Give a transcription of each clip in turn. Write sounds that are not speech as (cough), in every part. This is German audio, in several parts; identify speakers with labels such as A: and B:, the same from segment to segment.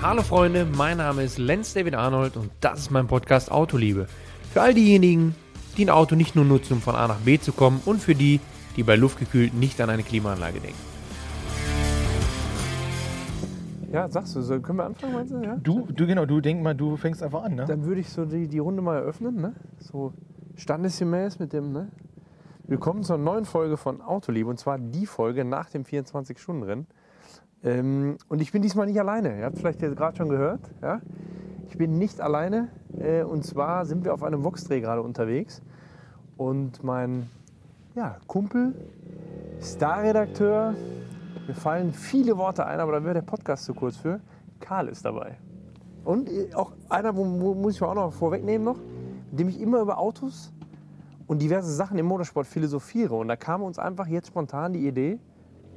A: Hallo Freunde, mein Name ist Lenz David Arnold und das ist mein Podcast Autoliebe. Für all diejenigen, die ein Auto nicht nur nutzen, um von A nach B zu kommen und für die, die bei luftgekühlt nicht an eine Klimaanlage denken.
B: Ja, sagst du, so, können wir anfangen, meinst du? Ja?
C: Du, du, genau, du denk mal, du fängst einfach an, ne?
B: Dann würde ich so die, die Runde mal eröffnen, ne? So standesgemäß mit dem, ne? Willkommen zur neuen Folge von Autoliebe und zwar die Folge nach dem 24-Stunden-Rennen. Ähm, und ich bin diesmal nicht alleine. Ihr habt vielleicht jetzt gerade schon gehört. Ja? Ich bin nicht alleine. Äh, und zwar sind wir auf einem Vox-Dreh gerade unterwegs. Und mein ja, Kumpel, Starredakteur, mir fallen viele Worte ein, aber da wäre der Podcast zu kurz für. Karl ist dabei. Und äh, auch einer, wo, wo muss ich mal auch noch vorwegnehmen noch, mit dem ich immer über Autos und diverse Sachen im Motorsport philosophiere. Und da kam uns einfach jetzt spontan die Idee,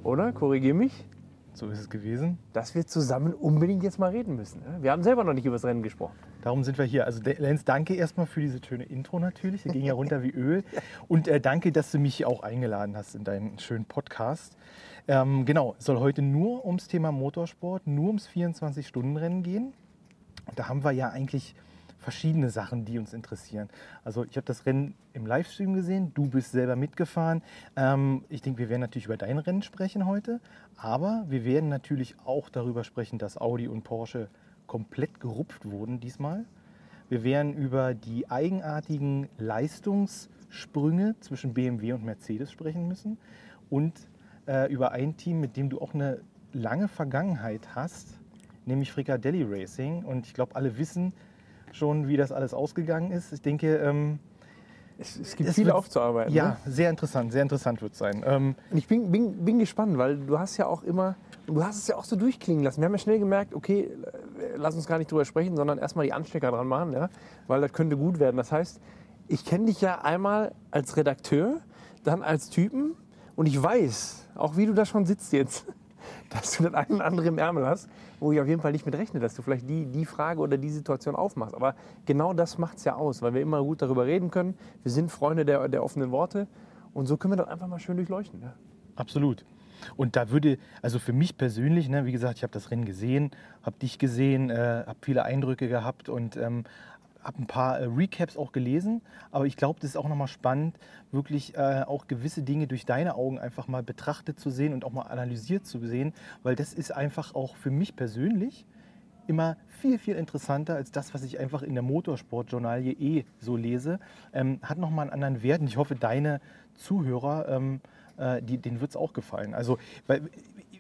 B: oder? Korrigier mich,
C: So ist es gewesen.
B: dass wir zusammen unbedingt jetzt mal reden müssen. ne? Wir haben selber noch nicht über das Rennen gesprochen.
C: Darum sind wir hier. Also Lenz, danke erstmal für diese schöne Intro natürlich. Der ging ja runter wie Öl. (laughs) Und äh, danke, dass du mich auch eingeladen hast in deinen schönen Podcast. Ähm, genau, es soll heute nur ums Thema Motorsport, nur ums 24-Stunden-Rennen gehen. Da haben wir ja eigentlich verschiedene Sachen, die uns interessieren. Also ich habe das Rennen im Livestream gesehen, du bist selber mitgefahren. Ähm, ich denke, wir werden natürlich über dein Rennen sprechen heute, aber wir werden natürlich auch darüber sprechen, dass Audi und Porsche komplett gerupft wurden diesmal. Wir werden über die eigenartigen Leistungssprünge zwischen BMW und Mercedes sprechen müssen und äh, über ein Team, mit dem du auch eine lange Vergangenheit hast, nämlich Fricadelli Racing. Und ich glaube, alle wissen schon, wie das alles ausgegangen ist. Ich denke, ähm,
B: Es, es gibt
C: Es
B: viel
C: wird-
B: aufzuarbeiten.
C: ja,
B: Ne?
C: sehr interessant, sehr interessant wird es sein. Ähm,
B: ich bin, bin, bin gespannt, weil du hast ja auch immer, du hast es ja auch so durchklingen lassen. Wir haben ja schnell gemerkt, okay, lass uns gar nicht drüber sprechen, sondern erstmal die Anstecker dran machen, ja? weil das könnte gut werden. Das heißt, ich kenne dich ja einmal als Redakteur, dann als Typen und ich weiß, auch wie du da schon sitzt jetzt, dass du das ein oder andere im Ärmel hast, wo ich auf jeden Fall nicht mit rechne, dass du vielleicht die, die Frage oder die Situation aufmachst. Aber genau das macht es ja aus, weil wir immer gut darüber reden können. Wir sind Freunde der, der offenen Worte und so können wir das einfach mal schön durchleuchten. Ja?
C: Absolut. Und da würde, also für mich persönlich, ne, wie gesagt, ich habe das Rennen gesehen, habe dich gesehen, äh, habe viele Eindrücke gehabt und ähm, habe ein paar äh, Recaps auch gelesen. Aber ich glaube, das ist auch nochmal spannend, wirklich äh, auch gewisse Dinge durch deine Augen einfach mal betrachtet zu sehen und auch mal analysiert zu sehen, weil das ist einfach auch für mich persönlich immer viel, viel interessanter als das, was ich einfach in der Motorsportjournalie eh so lese. Ähm, hat nochmal einen anderen Wert und ich hoffe, deine Zuhörer, ähm, äh, die, denen wird es auch gefallen. Also, weil,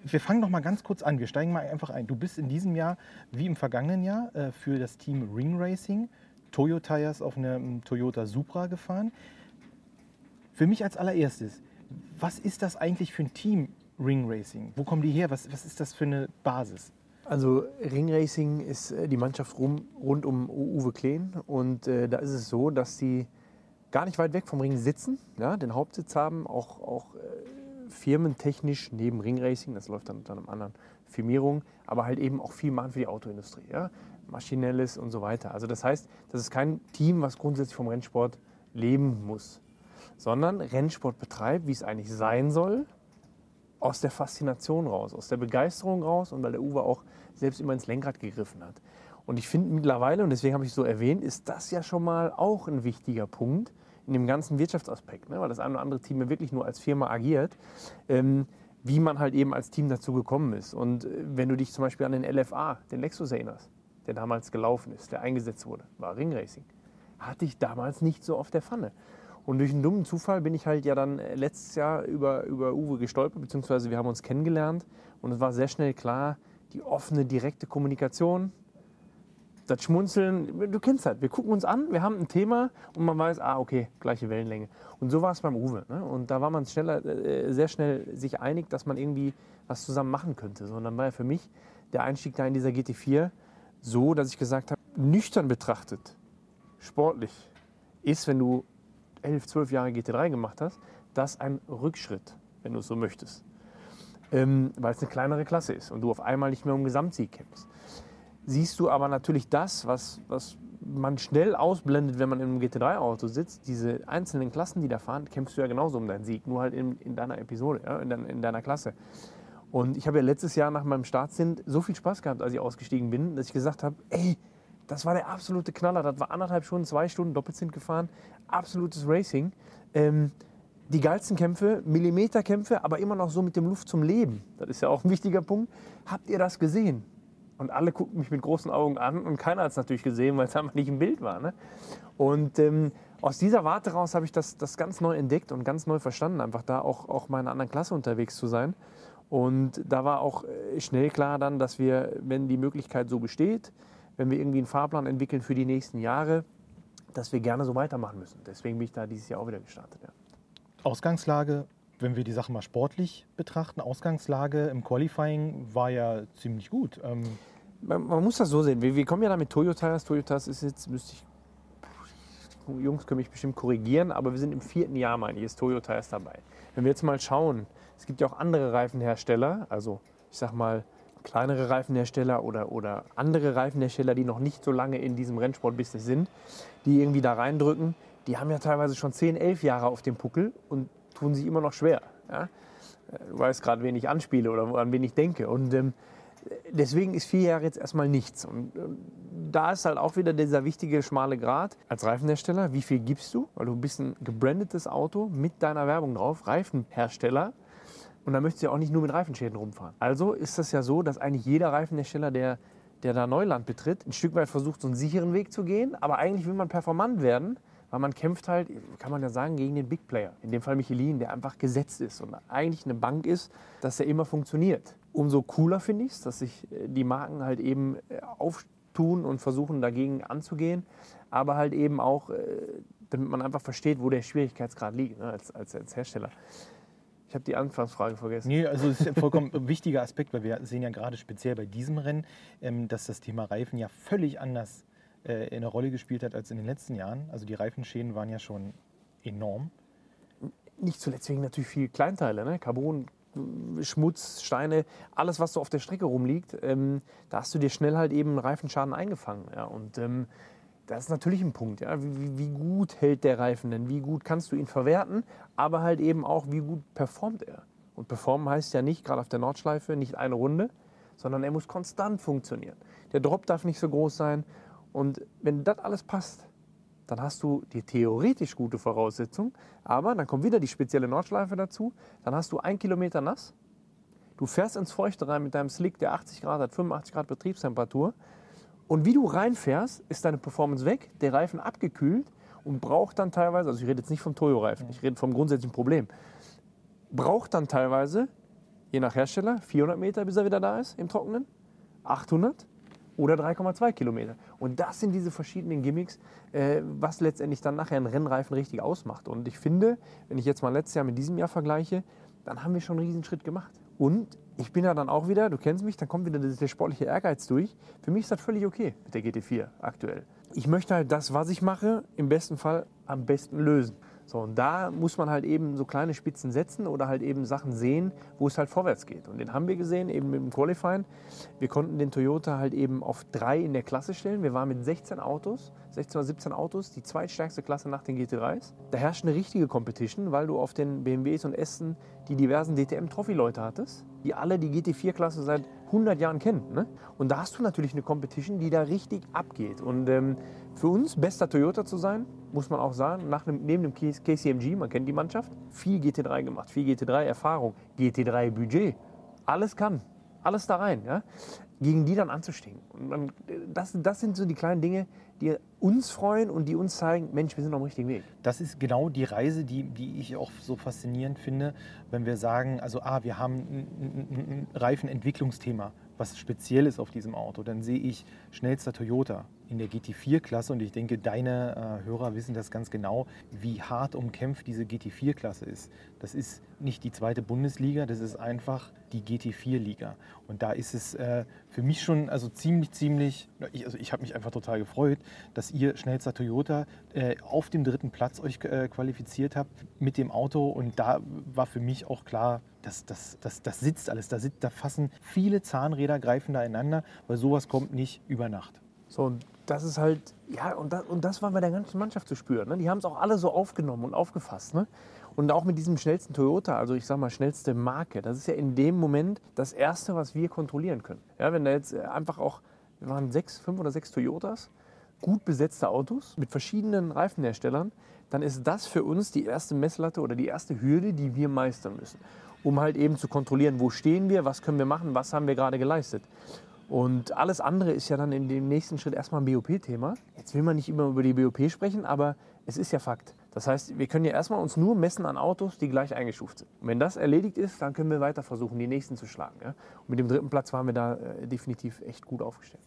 C: wir fangen noch mal ganz kurz an. Wir steigen mal einfach ein. Du bist in diesem Jahr, wie im vergangenen Jahr, äh, für das Team Ring Racing Toyo Tires auf einem Toyota Supra gefahren. Für mich als allererstes, was ist das eigentlich für ein Team Ring Racing? Wo kommen die her? Was, was ist das für eine Basis?
B: Also Ringracing ist äh, die Mannschaft rum, rund um Uwe Kleen und äh, da ist es so, dass sie gar nicht weit weg vom Ring sitzen, ja, den Hauptsitz haben, auch, auch äh, firmentechnisch neben Ringracing, das läuft dann unter einer anderen Firmierung, aber halt eben auch viel machen für die Autoindustrie, ja, maschinelles und so weiter. Also das heißt, das ist kein Team, was grundsätzlich vom Rennsport leben muss, sondern Rennsport betreibt, wie es eigentlich sein soll, aus der Faszination raus, aus der Begeisterung raus und weil der Uwe auch selbst immer ins Lenkrad gegriffen hat. Und ich finde mittlerweile, und deswegen habe ich es so erwähnt, ist das ja schon mal auch ein wichtiger Punkt in dem ganzen Wirtschaftsaspekt, ne? weil das ein oder andere Team ja wirklich nur als Firma agiert, ähm, wie man halt eben als Team dazu gekommen ist. Und äh, wenn du dich zum Beispiel an den LFA, den Lexus erinnerst, der damals gelaufen ist, der eingesetzt wurde, war Ringracing, hatte ich damals nicht so auf der Pfanne. Und durch einen dummen Zufall bin ich halt ja dann äh, letztes Jahr über, über Uwe gestolpert, beziehungsweise wir haben uns kennengelernt und es war sehr schnell klar, die offene, direkte Kommunikation, das Schmunzeln, du kennst das, wir gucken uns an, wir haben ein Thema und man weiß, ah, okay, gleiche Wellenlänge. Und so war es beim Uwe. Ne? Und da war man schneller, äh, sehr schnell sich einig, dass man irgendwie was zusammen machen könnte. So, und dann war ja für mich der Einstieg da in dieser GT4 so, dass ich gesagt habe, nüchtern betrachtet, sportlich, ist, wenn du 11, 12 Jahre GT3 gemacht hast, das ein Rückschritt, wenn du es so möchtest. Ähm, weil es eine kleinere Klasse ist und du auf einmal nicht mehr um Gesamtsieg kämpfst. Siehst du aber natürlich das, was, was man schnell ausblendet, wenn man in einem GT3-Auto sitzt, diese einzelnen Klassen, die da fahren, kämpfst du ja genauso um deinen Sieg, nur halt in, in deiner Episode, ja, in, dein, in deiner Klasse. Und ich habe ja letztes Jahr nach meinem Startsinn so viel Spaß gehabt, als ich ausgestiegen bin, dass ich gesagt habe, ey, das war der absolute Knaller. Das war anderthalb Stunden, zwei Stunden Doppelzint gefahren. Absolutes Racing. Ähm, die geilsten Kämpfe, Millimeterkämpfe, aber immer noch so mit dem Luft zum Leben. Das ist ja auch ein wichtiger Punkt. Habt ihr das gesehen? Und alle gucken mich mit großen Augen an und keiner hat es natürlich gesehen, weil es einfach nicht im Bild war. Ne? Und ähm, aus dieser Warte raus habe ich das, das ganz neu entdeckt und ganz neu verstanden, einfach da auch, auch mal in einer anderen Klasse unterwegs zu sein. Und da war auch äh, schnell klar dann, dass wir, wenn die Möglichkeit so besteht, wenn wir irgendwie einen Fahrplan entwickeln für die nächsten Jahre, dass wir gerne so weitermachen müssen. Deswegen bin ich da dieses Jahr auch wieder gestartet. Ja.
C: Ausgangslage, wenn wir die Sache mal sportlich betrachten, Ausgangslage im Qualifying war ja ziemlich gut. Ähm
B: man, man, muss das so sehen. Wir, wir kommen ja da mit Toyotas. Toyotas ist jetzt, müsste ich, Jungs können mich bestimmt korrigieren, aber wir sind im vierten Jahr, meine ich, ist Toyota ist dabei. Wenn wir jetzt mal schauen, es gibt ja auch andere Reifenhersteller, also ich sag mal kleinere Reifenhersteller oder, oder andere Reifenhersteller, die noch nicht so lange in diesem Rennsportbusiness sind, die irgendwie da reindrücken, die haben ja teilweise schon 10, 11 Jahre auf dem Puckel und tun sich immer noch schwer. Ja? Du weißt gerade, wen ich anspiele oder an wen ich denke. Und ähm, deswegen ist vier Jahre jetzt erstmal nichts. Und äh, da ist halt auch wieder dieser wichtige schmale Grat. Als Reifenhersteller, wie viel gibst du? Weil du bist ein gebrandetes Auto mit deiner Werbung drauf, Reifenhersteller. Und dann möchtest du ja auch nicht nur mit Reifenschäden rumfahren. Also ist das ja so, dass eigentlich jeder Reifenhersteller, der, der da Neuland betritt, ein Stück weit versucht, so einen sicheren Weg zu gehen. Aber eigentlich will man performant werden, weil man kämpft halt, kann man ja sagen, gegen den Big Player. In dem Fall Michelin, der einfach gesetzt ist und eigentlich eine Bank ist, dass er immer funktioniert. Umso cooler finde ich es, dass sich äh, die Marken halt eben äh, auftun und versuchen dagegen anzugehen, aber halt eben auch, äh, damit man einfach versteht, wo der Schwierigkeitsgrad liegt ne, als, als, als Hersteller. Ich habe die Anfangsfrage vergessen.
C: Nee, also es ist ein vollkommen (laughs) wichtiger Aspekt, weil wir sehen ja gerade speziell bei diesem Rennen, ähm, dass das Thema Reifen ja völlig anders äh, eine Rolle gespielt hat als in den letzten Jahren. Also die Reifenschäden waren ja schon enorm.
B: Nicht zuletzt wegen natürlich viel Kleinteile, ne? Carbon, Schmutz, Steine, alles, was so auf der Strecke rumliegt, ähm, da hast du dir schnell halt eben einen Reifenschaden eingefangen. Ja? Und ähm, das ist natürlich ein Punkt. Ja? Wie, wie, gut hält der Reifen denn? Wie gut kannst du ihn verwerten? Aber halt eben auch, wie gut performt er? Und performen heißt ja nicht, gerade auf der Nordschleife, nicht eine Runde, sondern er muss konstant funktionieren. Der Drop darf nicht so groß sein. Und wenn das alles passt, dann hast du die theoretisch gute Voraussetzung. Aber dann kommt wieder die spezielle Nordschleife dazu. Dann hast du ein Kilometer nass. Du fährst ins Feuchte rein mit deinem Slick, der 80 Grad hat, 85 Grad Betriebstemperatur. Und wie du reinfährst, ist deine Performance weg, der Reifen abgekühlt und braucht dann teilweise, also ich rede jetzt nicht vom Toyo-Reifen, ich rede vom grundsätzlichen Problem, braucht dann teilweise, je nach Hersteller, 400 Meter, bis er wieder da ist im Trockenen, 800 oder 3,2 Kilometer. Und das sind diese verschiedenen Gimmicks, äh, was letztendlich dann nachher einen Rennreifen richtig ausmacht. Und ich finde, wenn ich jetzt mal letztes Jahr mit diesem Jahr vergleiche, dann haben wir schon einen Riesenschritt gemacht. Und ich bin ja dann auch wieder, du kennst mich, dann kommt wieder der sportliche Ehrgeiz durch. Für mich ist das völlig okay mit der GT4 aktuell. Ich möchte halt das, was ich mache, im besten Fall am besten lösen. So, und da muss man halt eben so kleine Spitzen setzen oder halt eben Sachen sehen, wo es halt vorwärts geht. Und den haben wir gesehen, eben mit dem Qualifying. Wir konnten den Toyota halt eben auf drei in der Klasse stellen. Wir waren mit 16 Autos, 16 oder 17 Autos, die zweitstärkste Klasse nach den GT3s. Da herrscht eine richtige Competition, weil du auf den BMWs und Essen die diversen DTM-Trophy-Leute hattest, die alle die GT4-Klasse seit 100 Jahren kennen. Ne? Und da hast du natürlich eine Competition, die da richtig abgeht. Und ähm, für uns, bester Toyota zu sein, muss man auch sagen, nach dem, neben dem KCMG, man kennt die Mannschaft, viel GT3 gemacht, viel GT3-Erfahrung, GT3-Budget. Alles kann, alles da rein. Ja? Gegen die dann anzustehen. Und dann, das, das sind so die kleinen Dinge, die uns freuen und die uns zeigen, Mensch, wir sind auf dem richtigen Weg.
C: Das ist genau die Reise, die, die ich auch so faszinierend finde, wenn wir sagen, also ah, wir haben ein, ein, ein Reifenentwicklungsthema, was speziell ist auf diesem Auto. Dann sehe ich schnellster Toyota, in der GT4-Klasse und ich denke, deine äh, Hörer wissen das ganz genau, wie hart umkämpft diese GT4-Klasse ist. Das ist nicht die zweite Bundesliga, das ist einfach die GT4-Liga. Und da ist es äh, für mich schon also ziemlich, ziemlich, ich, also ich habe mich einfach total gefreut, dass ihr schnellster Toyota äh, auf dem dritten Platz euch äh, qualifiziert habt mit dem Auto und da war für mich auch klar, das, das, das, das sitzt alles, da, sitzt, da fassen viele Zahnräder, greifen da ineinander, weil sowas kommt nicht über Nacht.
B: So, und das ist halt, ja, und das, und das war bei der ganzen Mannschaft zu spüren. Ne? Die haben es auch alle so aufgenommen und aufgefasst. Ne? Und auch mit diesem schnellsten Toyota, also ich sag mal schnellste Marke, das ist ja in dem Moment das Erste, was wir kontrollieren können. Ja, wenn da jetzt äh, einfach auch, wir waren sechs, fünf oder sechs Toyotas, gut besetzte Autos mit verschiedenen Reifenherstellern, dann ist das für uns die erste Messlatte oder die erste Hürde, die wir meistern müssen, um halt eben zu kontrollieren, wo stehen wir, was können wir machen, was haben wir gerade geleistet. Und alles andere ist ja dann in dem nächsten Schritt erstmal ein BOP-Thema. Jetzt will man nicht immer über die BOP sprechen, aber es ist ja Fakt. Das heißt, wir können ja erstmal uns nur messen an Autos, die gleich eingestuft sind. Und wenn das erledigt ist, dann können wir weiter versuchen, die nächsten zu schlagen. Ja? Und mit dem dritten Platz waren wir da äh, definitiv echt gut aufgestellt.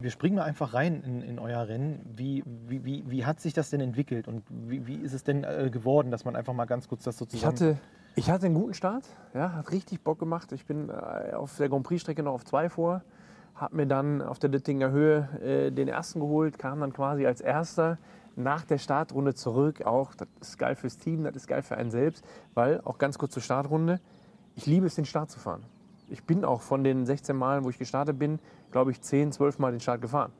C: Wir springen mal einfach rein in, in euer Rennen. Wie, wie, wie, wie, hat sich das denn entwickelt und wie, wie ist es denn äh, geworden, dass man einfach mal ganz kurz das so
B: zusammen... Ich hatte, ich hatte einen guten Start, ja, hat richtig Bock gemacht. Ich bin äh, auf der Grand Prix-Strecke noch auf zwei vor, habe mir dann auf der Dittinger Höhe äh, den ersten geholt, kam dann quasi als erster nach der Startrunde zurück. Auch das ist geil fürs Team, das ist geil für einen selbst, weil auch ganz kurz zur Startrunde, ich liebe es, den Start zu fahren. Ich bin auch von den 16 Malen, wo ich gestartet bin, glaube ich, 10, 12 Mal den Start gefahren.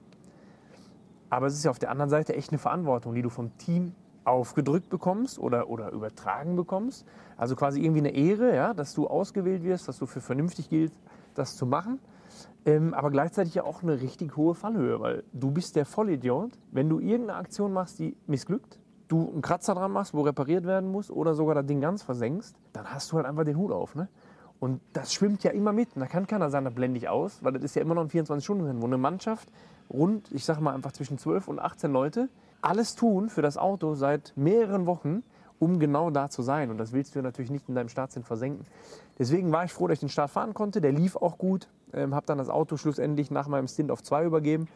B: Aber es ist ja auf der anderen Seite echt eine Verantwortung, die du vom Team aufgedrückt bekommst oder, oder übertragen bekommst. Also quasi irgendwie eine Ehre, ja, dass du ausgewählt wirst, dass du für vernünftig gilt, das zu machen. Ähm, aber gleichzeitig ja auch eine richtig hohe Fallhöhe, weil du bist der Vollidiot, wenn du irgendeine Aktion machst, die missglückt, du einen Kratzer dran machst, wo repariert werden muss oder sogar das Ding ganz versenkst, dann hast du halt einfach den Hut auf. Ne? Und das schwimmt ja immer mit. Und da kann keiner sagen, da blende ich aus, weil das ist ja immer noch ein 24-Stunden-Rennen, wo eine Mannschaft rund, ich sag mal einfach zwischen 12 und 18 Leute, alles tun für das Auto seit mehreren Wochen, um genau da zu sein. Und das willst du natürlich nicht in deinem Startsinn versenken. Deswegen war ich froh, dass ich den Start fahren konnte. Der lief auch gut. Ähm, habe dann das Auto schlussendlich nach meinem Stint auf zwei übergeben.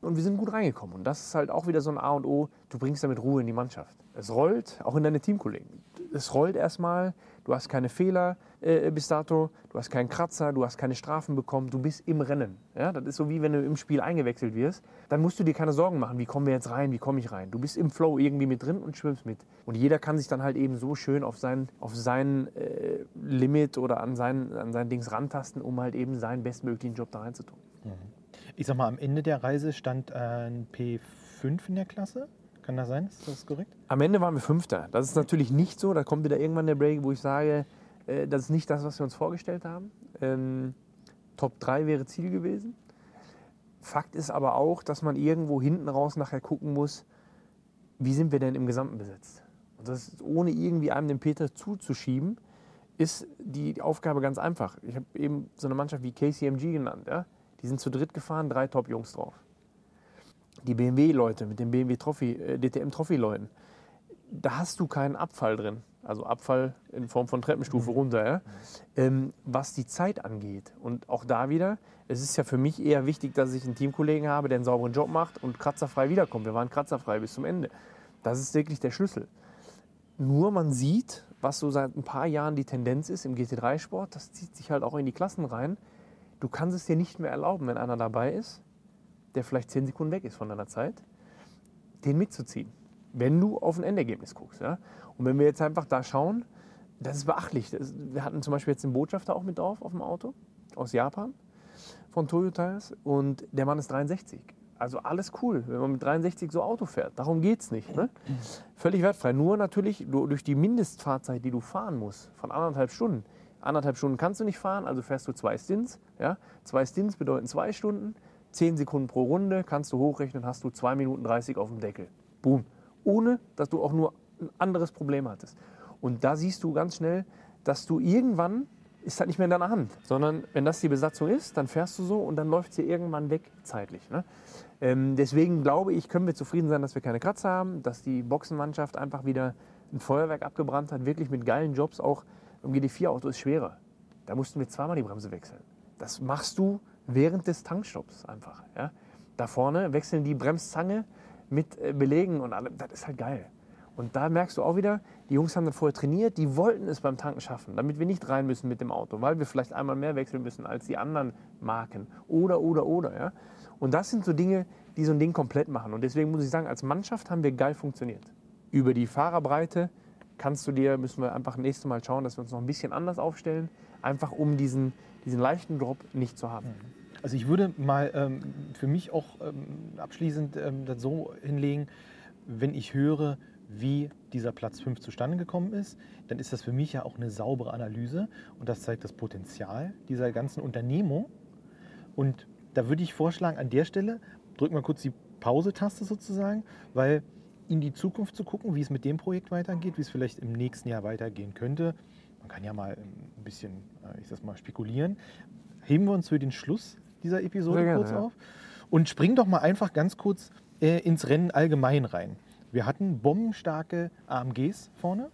B: Und wir sind gut reingekommen. Und das ist halt auch wieder so ein A und O. Du bringst damit Ruhe in die Mannschaft. Es rollt, auch in deine Teamkollegen. Es rollt erstmal du hast keine Fehler äh, bis dato, du hast keinen Kratzer, du hast keine Strafen bekommen, du bist im Rennen. Ja? Das ist so wie wenn du im Spiel eingewechselt wirst. Dann musst du dir keine Sorgen machen, wie kommen wir jetzt rein, wie komme ich rein. Du bist im Flow irgendwie mit drin und schwimmst mit. Und jeder kann sich dann halt eben so schön auf sein, auf sein äh, Limit oder an sein, an sein Dings rantasten, um halt eben seinen bestmöglichen Job da reinzutun. Mhm.
C: Ich sag mal, am Ende der Reise stand ein P5 in der Klasse. Kann das sein? Ist das korrekt?
B: Am Ende waren wir Fünfter. Das ist natürlich nicht so. Da kommt wieder irgendwann der Break, wo ich sage, äh, das ist nicht das, was wir uns vorgestellt haben. Ähm, Top 3 wäre Ziel gewesen. Fakt ist aber auch, dass man irgendwo hinten raus nachher gucken muss, wie sind wir denn im Gesamten besetzt. Und das ist, ohne irgendwie einem den Peter zuzuschieben, ist die Aufgabe ganz einfach. Ich habe eben so eine Mannschaft wie KCMG genannt. Ja? Die sind zu dritt gefahren, drei Top-Jungs drauf die BMW-Leute mit den BMW Trophy, äh, DTM Trophy-Leuten, da hast du keinen Abfall drin. Also Abfall in Form von Treppenstufe mhm. runter, ja? ähm, was die Zeit angeht. Und auch da wieder, es ist ja für mich eher wichtig, dass ich einen Teamkollegen habe, der einen sauberen Job macht und kratzerfrei wiederkommt. Wir waren kratzerfrei bis zum Ende. Das ist wirklich der Schlüssel. Nur man sieht, was so seit ein paar Jahren die Tendenz ist im GT3-Sport, das zieht sich halt auch in die Klassen rein. Du kannst es dir nicht mehr erlauben, wenn einer dabei ist, der vielleicht zehn Sekunden weg ist von deiner Zeit, den mitzuziehen, wenn du auf ein Endergebnis guckst. Ja? Und wenn wir jetzt einfach da schauen, das ist beachtlich. Das, wir hatten zum Beispiel jetzt den Botschafter auch mit drauf auf dem Auto aus Japan von Toyota und der Mann ist 63. Also alles cool, wenn man mit 63 so Auto fährt. Darum geht es nicht. Ne? Völlig wertfrei. Nur natürlich durch die Mindestfahrzeit, die du fahren musst, von anderthalb Stunden. Anderthalb Stunden kannst du nicht fahren, also fährst du zwei Stints. Ja? Zwei Stints bedeuten zwei Stunden. 10 Sekunden pro Runde, kannst du hochrechnen, hast du 2 Minuten 30 auf dem Deckel. Boom. Ohne, dass du auch nur ein anderes Problem hattest. Und da siehst du ganz schnell, dass du irgendwann, ist halt nicht mehr in deiner Hand, sondern wenn das die Besatzung ist, dann fährst du so und dann läuft sie irgendwann weg zeitlich. Ne? Ähm, deswegen glaube ich, können wir zufrieden sein, dass wir keine Kratzer haben, dass die Boxenmannschaft einfach wieder ein Feuerwerk abgebrannt hat, wirklich mit geilen Jobs. Auch im GD4-Auto ist schwerer. Da mussten wir zweimal die Bremse wechseln. Das machst du während des Tankstopps einfach. Ja? Da vorne wechseln die Bremszange mit äh, Belegen und allem. Das ist halt geil. Und da merkst du auch wieder, die Jungs haben dann vorher trainiert, die wollten es beim Tanken schaffen, damit wir nicht rein müssen mit dem Auto, weil wir vielleicht einmal mehr wechseln müssen als die anderen Marken. Oder, oder, oder. Ja? Und das sind so Dinge, die so ein Ding komplett machen. Und deswegen muss ich sagen, als Mannschaft haben wir geil funktioniert. Über die Fahrerbreite kannst du dir, müssen wir einfach nächstes Mal schauen, dass wir uns noch ein bisschen anders aufstellen, einfach um diesen, diesen leichten Drop nicht zu haben.
C: Also ich würde mal ähm, für mich auch ähm, abschließend ähm, das so hinlegen, wenn ich höre, wie dieser Platz 5 zustande gekommen ist, dann ist das für mich ja auch eine saubere Analyse und das zeigt das Potenzial dieser ganzen Unternehmung. Und da würde ich vorschlagen, an der Stelle drücken wir kurz die Pause-Taste sozusagen, weil in die Zukunft zu gucken, wie es mit dem Projekt weitergeht, wie es vielleicht im nächsten Jahr weitergehen könnte. Man kann ja mal ein bisschen, äh, ich sag mal, spekulieren. Heben wir uns für den Schluss dieser Episode
B: gerne,
C: kurz
B: ja.
C: auf und springen doch mal einfach ganz kurz äh, ins Rennen allgemein rein. Wir hatten bombenstarke AMGs vorne.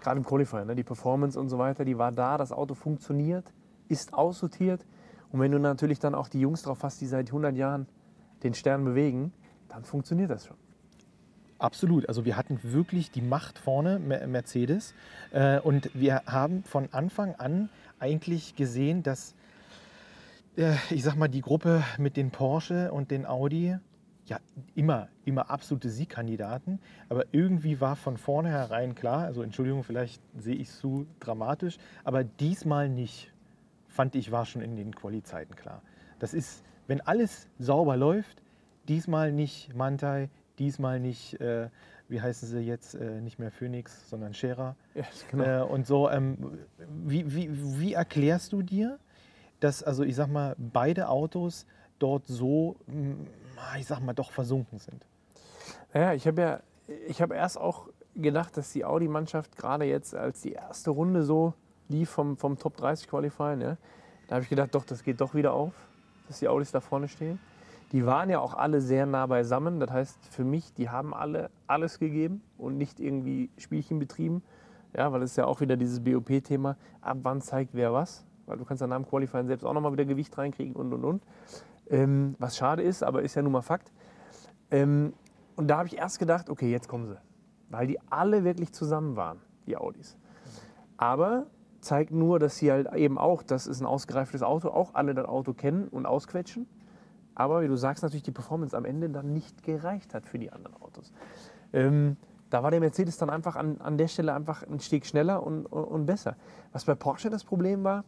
B: Gerade im Qualifier, ne? die Performance und so weiter, die war da, das Auto funktioniert, ist aussortiert. Und wenn du natürlich dann auch die Jungs drauf hast, die seit 100 Jahren den Stern bewegen, dann funktioniert das schon.
C: Absolut. Also wir hatten wirklich die Macht vorne, Mer- Mercedes. Äh, und wir haben von Anfang an eigentlich gesehen, dass, äh, ich sag mal, die Gruppe mit den Porsche und den Audi, ja, immer, immer absolute Siegkandidaten. Aber irgendwie war von vornherein klar, also Entschuldigung, vielleicht sehe ich es zu dramatisch, aber diesmal nicht, fand ich, war schon in den Quali-Zeiten klar. Das ist, wenn alles sauber läuft, diesmal nicht Mantai, diesmal nicht, äh, wie heißen sie jetzt, äh, nicht mehr Phoenix, sondern Scherer.
B: Ja, genau.
C: Äh, und so, ähm, wie, wie, wie erklärst du dir, dass, also ich sag mal, beide Autos dort so, mm, ich sag mal, doch versunken sind?
B: Naja, ich habe ja, ich habe erst auch gedacht, dass die Audi-Mannschaft gerade jetzt, als die erste Runde so lief vom, vom Top 30 Qualifying, ja, da habe ich gedacht, doch, das geht doch wieder auf, dass die Audis da vorne stehen. Die waren ja auch alle sehr nah beisammen. Das heißt, für mich, die haben alle alles gegeben und nicht irgendwie Spielchen betrieben. Ja, weil es ist ja auch wieder dieses BOP-Thema. Ab wann zeigt wer was? Weil du kannst ja nach dem Qualifying selbst auch nochmal wieder Gewicht reinkriegen und und und. Ähm, was schade ist, aber ist ja nun mal Fakt. Ähm, und da habe ich erst gedacht, okay, jetzt kommen sie. Weil die alle wirklich zusammen waren, die Audis. Aber zeigt nur, dass sie halt eben auch, das ist ein ausgereiftes Auto, auch alle das Auto kennen und ausquetschen. Aber wie du sagst, natürlich die Performance am Ende dann nicht gereicht hat für die anderen Autos. Ähm, da war der Mercedes dann einfach an, an der Stelle einfach ein Stück schneller und, und, und besser. Was bei Porsche das Problem war,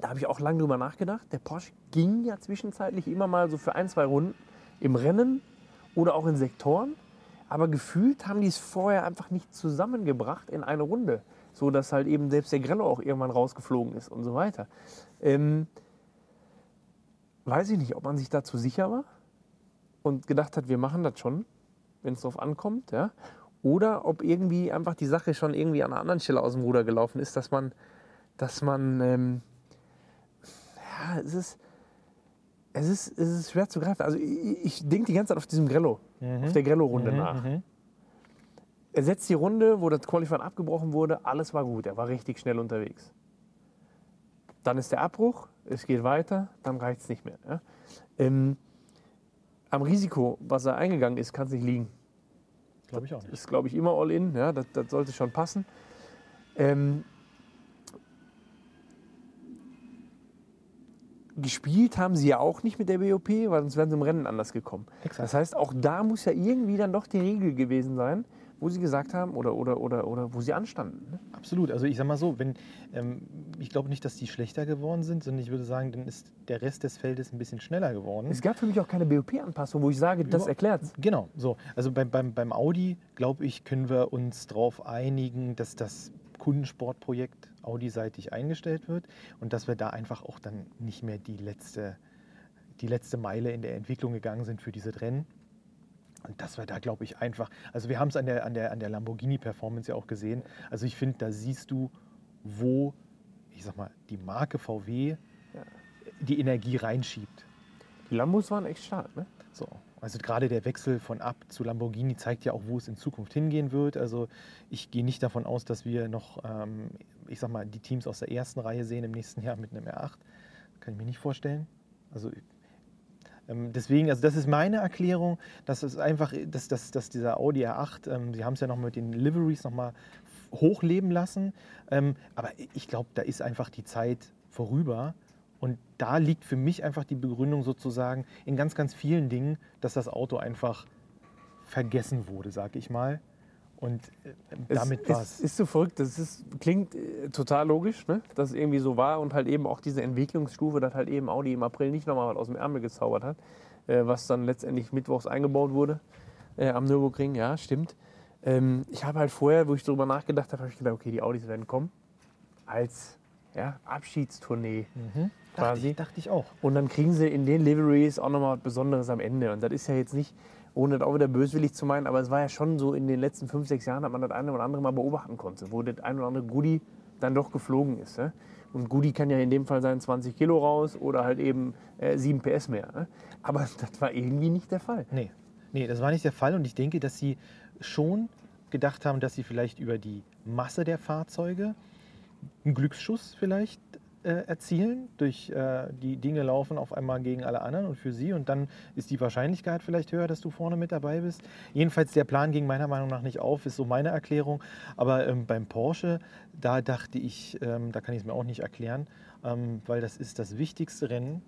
B: da habe ich auch lange drüber nachgedacht. Der Porsche ging ja zwischenzeitlich immer mal so für ein, zwei Runden im Rennen oder auch in Sektoren. Aber gefühlt haben die es vorher einfach nicht zusammengebracht in eine Runde. So dass halt eben selbst der Grello auch irgendwann rausgeflogen ist und so weiter. Ähm, weiß ich nicht, ob man sich dazu sicher war und gedacht hat, wir machen das schon, wenn es drauf ankommt. Ja? Oder ob irgendwie einfach die Sache schon irgendwie an einer anderen Stelle aus dem Ruder gelaufen ist, dass man, dass man, ähm, ja, es ist, es ist, es ist schwer zu greifen. Also ich, ich denke die ganze Zeit auf diesem Grello, auf der Grello-Runde nach. Er setzt die Runde, wo das Qualifying abgebrochen wurde, alles war gut, er war richtig schnell unterwegs. Dann ist der Abbruch, es geht weiter, dann reicht es nicht mehr. Ja? Ähm, am Risiko, was er eingegangen ist, kann es nicht liegen.
C: Glaube ich auch nicht.
B: Ist, glaube ich, immer all in. Ja, das, das sollte schon passen. Ähm, gespielt haben sie ja auch nicht mit der BOP, weil sonst wären sie im Rennen anders gekommen.
C: Exakt.
B: Das heißt, auch da muss ja irgendwie dann doch die Regel gewesen sein, wo sie gesagt haben oder, oder, oder, oder wo sie anstanden. Ne?
C: Absolut. Also ich sag mal so, wenn, ähm, ich glaube nicht, dass die schlechter geworden sind, sondern ich würde sagen, dann ist der Rest des Feldes ein bisschen schneller geworden.
B: Es gab für mich auch keine BOP-Anpassung, wo ich sage, das erklärt
C: Genau, so. Also beim, beim, beim Audi, glaube ich, können wir uns darauf einigen, dass das Kundensportprojekt Audi-seitig eingestellt wird und dass wir da einfach auch dann nicht mehr die letzte, die letzte Meile in der Entwicklung gegangen sind für diese Rennen. Und dass wir da, glaube ich, einfach, also wir haben es an der, an der, an der Lamborghini-Performance ja auch gesehen. Also ich finde, da siehst du, wo, ich sag mal, die Marke VW die Energie reinschiebt.
B: Die Lambos waren echt stark. Ne?
C: So. Also gerade der Wechsel von Ab zu Lamborghini zeigt ja auch, wo es in Zukunft hingehen wird. Also ich gehe nicht davon aus, dass wir noch, ähm, ich sag mal, die Teams aus der ersten Reihe sehen im nächsten Jahr mit einem R8. Kann ich mir nicht vorstellen. Also deswegen, also das ist meine Erklärung, dass es einfach, dass, dass, dass dieser Audi R8, ähm, sie haben es ja noch mit den Liveries nochmal hochleben lassen. Ähm, aber ich glaube, da ist einfach die Zeit vorüber. Und da liegt für mich einfach die Begründung sozusagen in ganz, ganz vielen Dingen, dass das Auto einfach vergessen wurde, sag ich mal. Und äh, damit
B: es,
C: war
B: es
C: es.
B: ist so verrückt. Das ist, klingt äh, total logisch, ne? dass es irgendwie so war und halt eben auch diese Entwicklungsstufe, dass halt eben Audi im April nicht nochmal was aus dem Ärmel gezaubert hat, äh, was dann letztendlich mittwochs eingebaut wurde äh, am Nürburgring. Ja, stimmt. Ähm, ich habe halt vorher, wo ich darüber nachgedacht habe, habe ich gedacht, okay, die Audis werden kommen als ja, Abschiedstournee
C: Dachte
B: quasi.
C: ich, dachte ich auch.
B: Und dann kriegen sie in den Liveries auch nochmal was Besonderes am Ende. Und das ist ja jetzt nicht, ohne das auch wieder böswillig zu meinen, aber es war ja schon so, in den letzten fünf, sechs Jahren hat man das eine oder andere mal beobachten konnte, wo das ein oder andere Goodie dann doch geflogen ist. Ne? Und Goodie kann ja in dem Fall sein 20 Kilo raus oder halt eben äh, 7 PS mehr. Ne? Aber (laughs) das war irgendwie nicht der Fall.
C: Nee. nee, das war nicht der Fall. Und ich denke, dass sie schon gedacht haben, dass sie vielleicht über die Masse der Fahrzeuge einen Glücksschuss vielleicht äh, erzielen. Durch äh, die Dinge laufen auf einmal gegen alle anderen und für sie. Und dann ist die Wahrscheinlichkeit vielleicht höher, dass du vorne mit dabei bist. Jedenfalls der Plan ging meiner Meinung nach nicht auf, ist so meine Erklärung. Aber ähm, beim Porsche, da dachte ich, ähm, da kann ich es mir auch nicht erklären, ähm, weil das ist das wichtigste Rennen,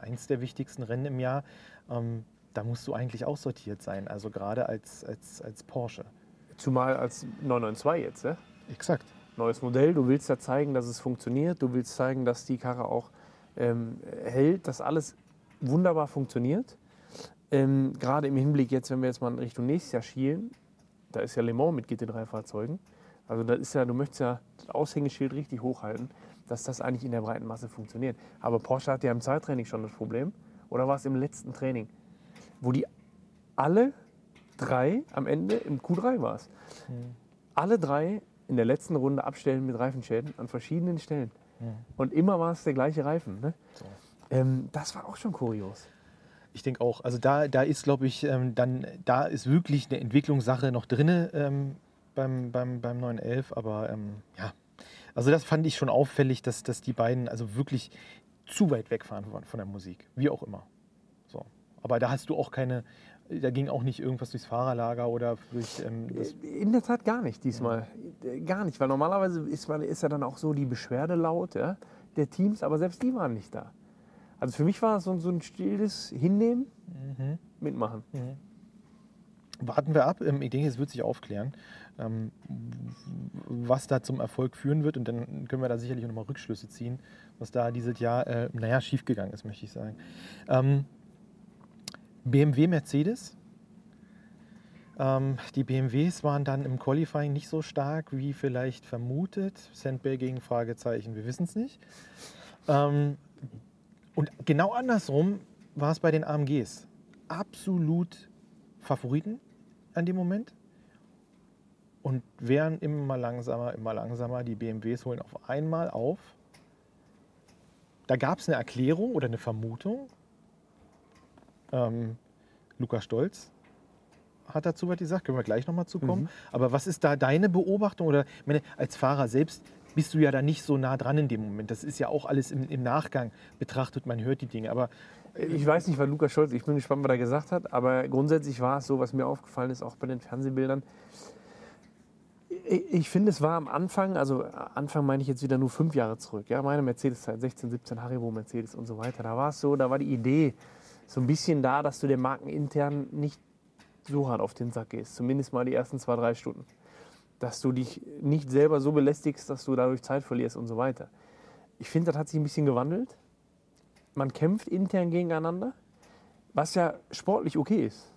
C: eins der wichtigsten Rennen im Jahr. Ähm, da musst du eigentlich aussortiert sein, also gerade als, als, als Porsche.
B: Zumal als 992 jetzt. Ne?
C: Exakt.
B: Neues Modell, du willst ja zeigen, dass es funktioniert. Du willst zeigen, dass die Karre auch ähm, hält, dass alles wunderbar funktioniert. Ähm, Gerade im Hinblick jetzt, wenn wir jetzt mal in Richtung nächstes Jahr schielen, da ist ja Le Mans mit GT3-Fahrzeugen. Also das ist ja, du möchtest ja das Aushängeschild richtig hochhalten, dass das eigentlich in der breiten Masse funktioniert. Aber Porsche hatte ja im Zeittraining schon das Problem. Oder war es im letzten Training? Wo die alle drei am Ende im Q3 war es. Alle drei in der letzten Runde abstellen mit Reifenschäden an verschiedenen Stellen. Und immer war es der gleiche Reifen. Ne?
C: So.
B: Ähm, das war auch schon kurios.
C: Ich denke auch. Also da, da ist, glaube ich, ähm, dann, da ist wirklich eine Entwicklungssache noch drin ähm, beim, beim, beim 911. Aber ähm, ja, also das fand ich schon auffällig, dass, dass die beiden also wirklich zu weit wegfahren von, von der Musik. Wie auch immer. So. Aber da hast du auch keine, da ging auch nicht irgendwas durchs Fahrerlager oder durch ähm, das,
B: In der Tat gar nicht diesmal. Äh, Gar nicht, weil normalerweise ist, ist ja dann auch so die Beschwerde laut ja, der Teams, aber selbst die waren nicht da. Also für mich war es so, so ein stilles Hinnehmen, mitmachen.
C: warten wir ab. Ähm, Ich denke, es wird sich aufklären, ähm, was da zum Erfolg führen wird. Und dann können wir da sicherlich nochmal Rückschlüsse ziehen, was da dieses Jahr, äh, naja, schiefgegangen ist, möchte ich sagen. BMW, Mercedes. Ähm, die BMWs waren dann im Qualifying nicht so stark wie vielleicht vermutet. Sandbagging, Fragezeichen, wir wissen es nicht. Ähm, und genau andersrum war es bei den AMGs. Absolut Favoriten an dem Moment und werden immer langsamer, immer langsamer. Die BMWs holen auf einmal auf. Da gab es eine Erklärung oder eine Vermutung. Ähm, Luca Stolz hat dazu was gesagt, können wir gleich nochmal zukommen. Aber was ist da deine Beobachtung? Oder meine, als Fahrer selbst bist du ja da nicht so nah dran in dem Moment. Das ist ja auch alles im, im Nachgang betrachtet, man hört die Dinge. Aber
B: Ich weiß nicht, was Lukas Scholz, ich bin gespannt, was er gesagt hat, aber grundsätzlich war es so, was mir aufgefallen ist, auch bei den Fernsehbildern. Ich, ich finde, es war am Anfang, also Anfang meine ich jetzt wieder nur fünf Jahre zurück, ja, meine Mercedes-Zeit, 16, 17, Haribo, Mercedes und so weiter. Da war es so, da war die Idee so ein bisschen da, dass du der Marken intern nicht so hart auf den Sack gehst, zumindest mal die ersten zwei, drei Stunden. Dass du dich nicht selber so belästigst, dass du dadurch Zeit verlierst und so weiter. Ich finde, das hat sich ein bisschen gewandelt man kämpft intern gegeneinander, was ja sportlich okay ist.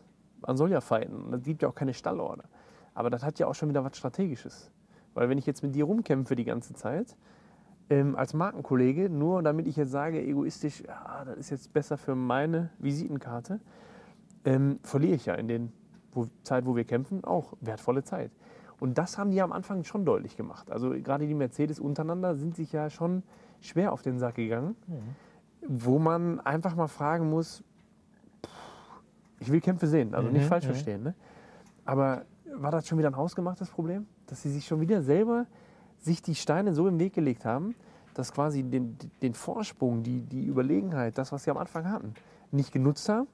B: Man soll ja fighten. Es gibt ja auch keine Stallorder. Aber das hat ja auch schon wieder was Strategisches. Weil wenn ich jetzt mit dir rumkämpfe die ganze Zeit, ähm, als Markenkollege, nur damit ich jetzt sage, egoistisch, ja, das ist jetzt besser für meine Visitenkarte, ähm, verliere ich ja in der wo, Zeit, wo wir kämpfen, auch wertvolle Zeit. Und das haben die am Anfang schon deutlich gemacht. Also gerade die Mercedes untereinander sind sich ja schon schwer auf den Sack gegangen wo man einfach mal fragen muss, pff, ich will Kämpfe sehen, also nicht
C: Mhm,
B: falsch
C: mhm.
B: verstehen. Ne? Aber war das schon wieder ein hausgemachtes Problem? Dass sie sich schon wieder selber sich die Steine so im Weg gelegt haben, dass quasi den, den Vorsprung, die, die Überlegenheit, das, was sie am Anfang hatten, nicht genutzt haben,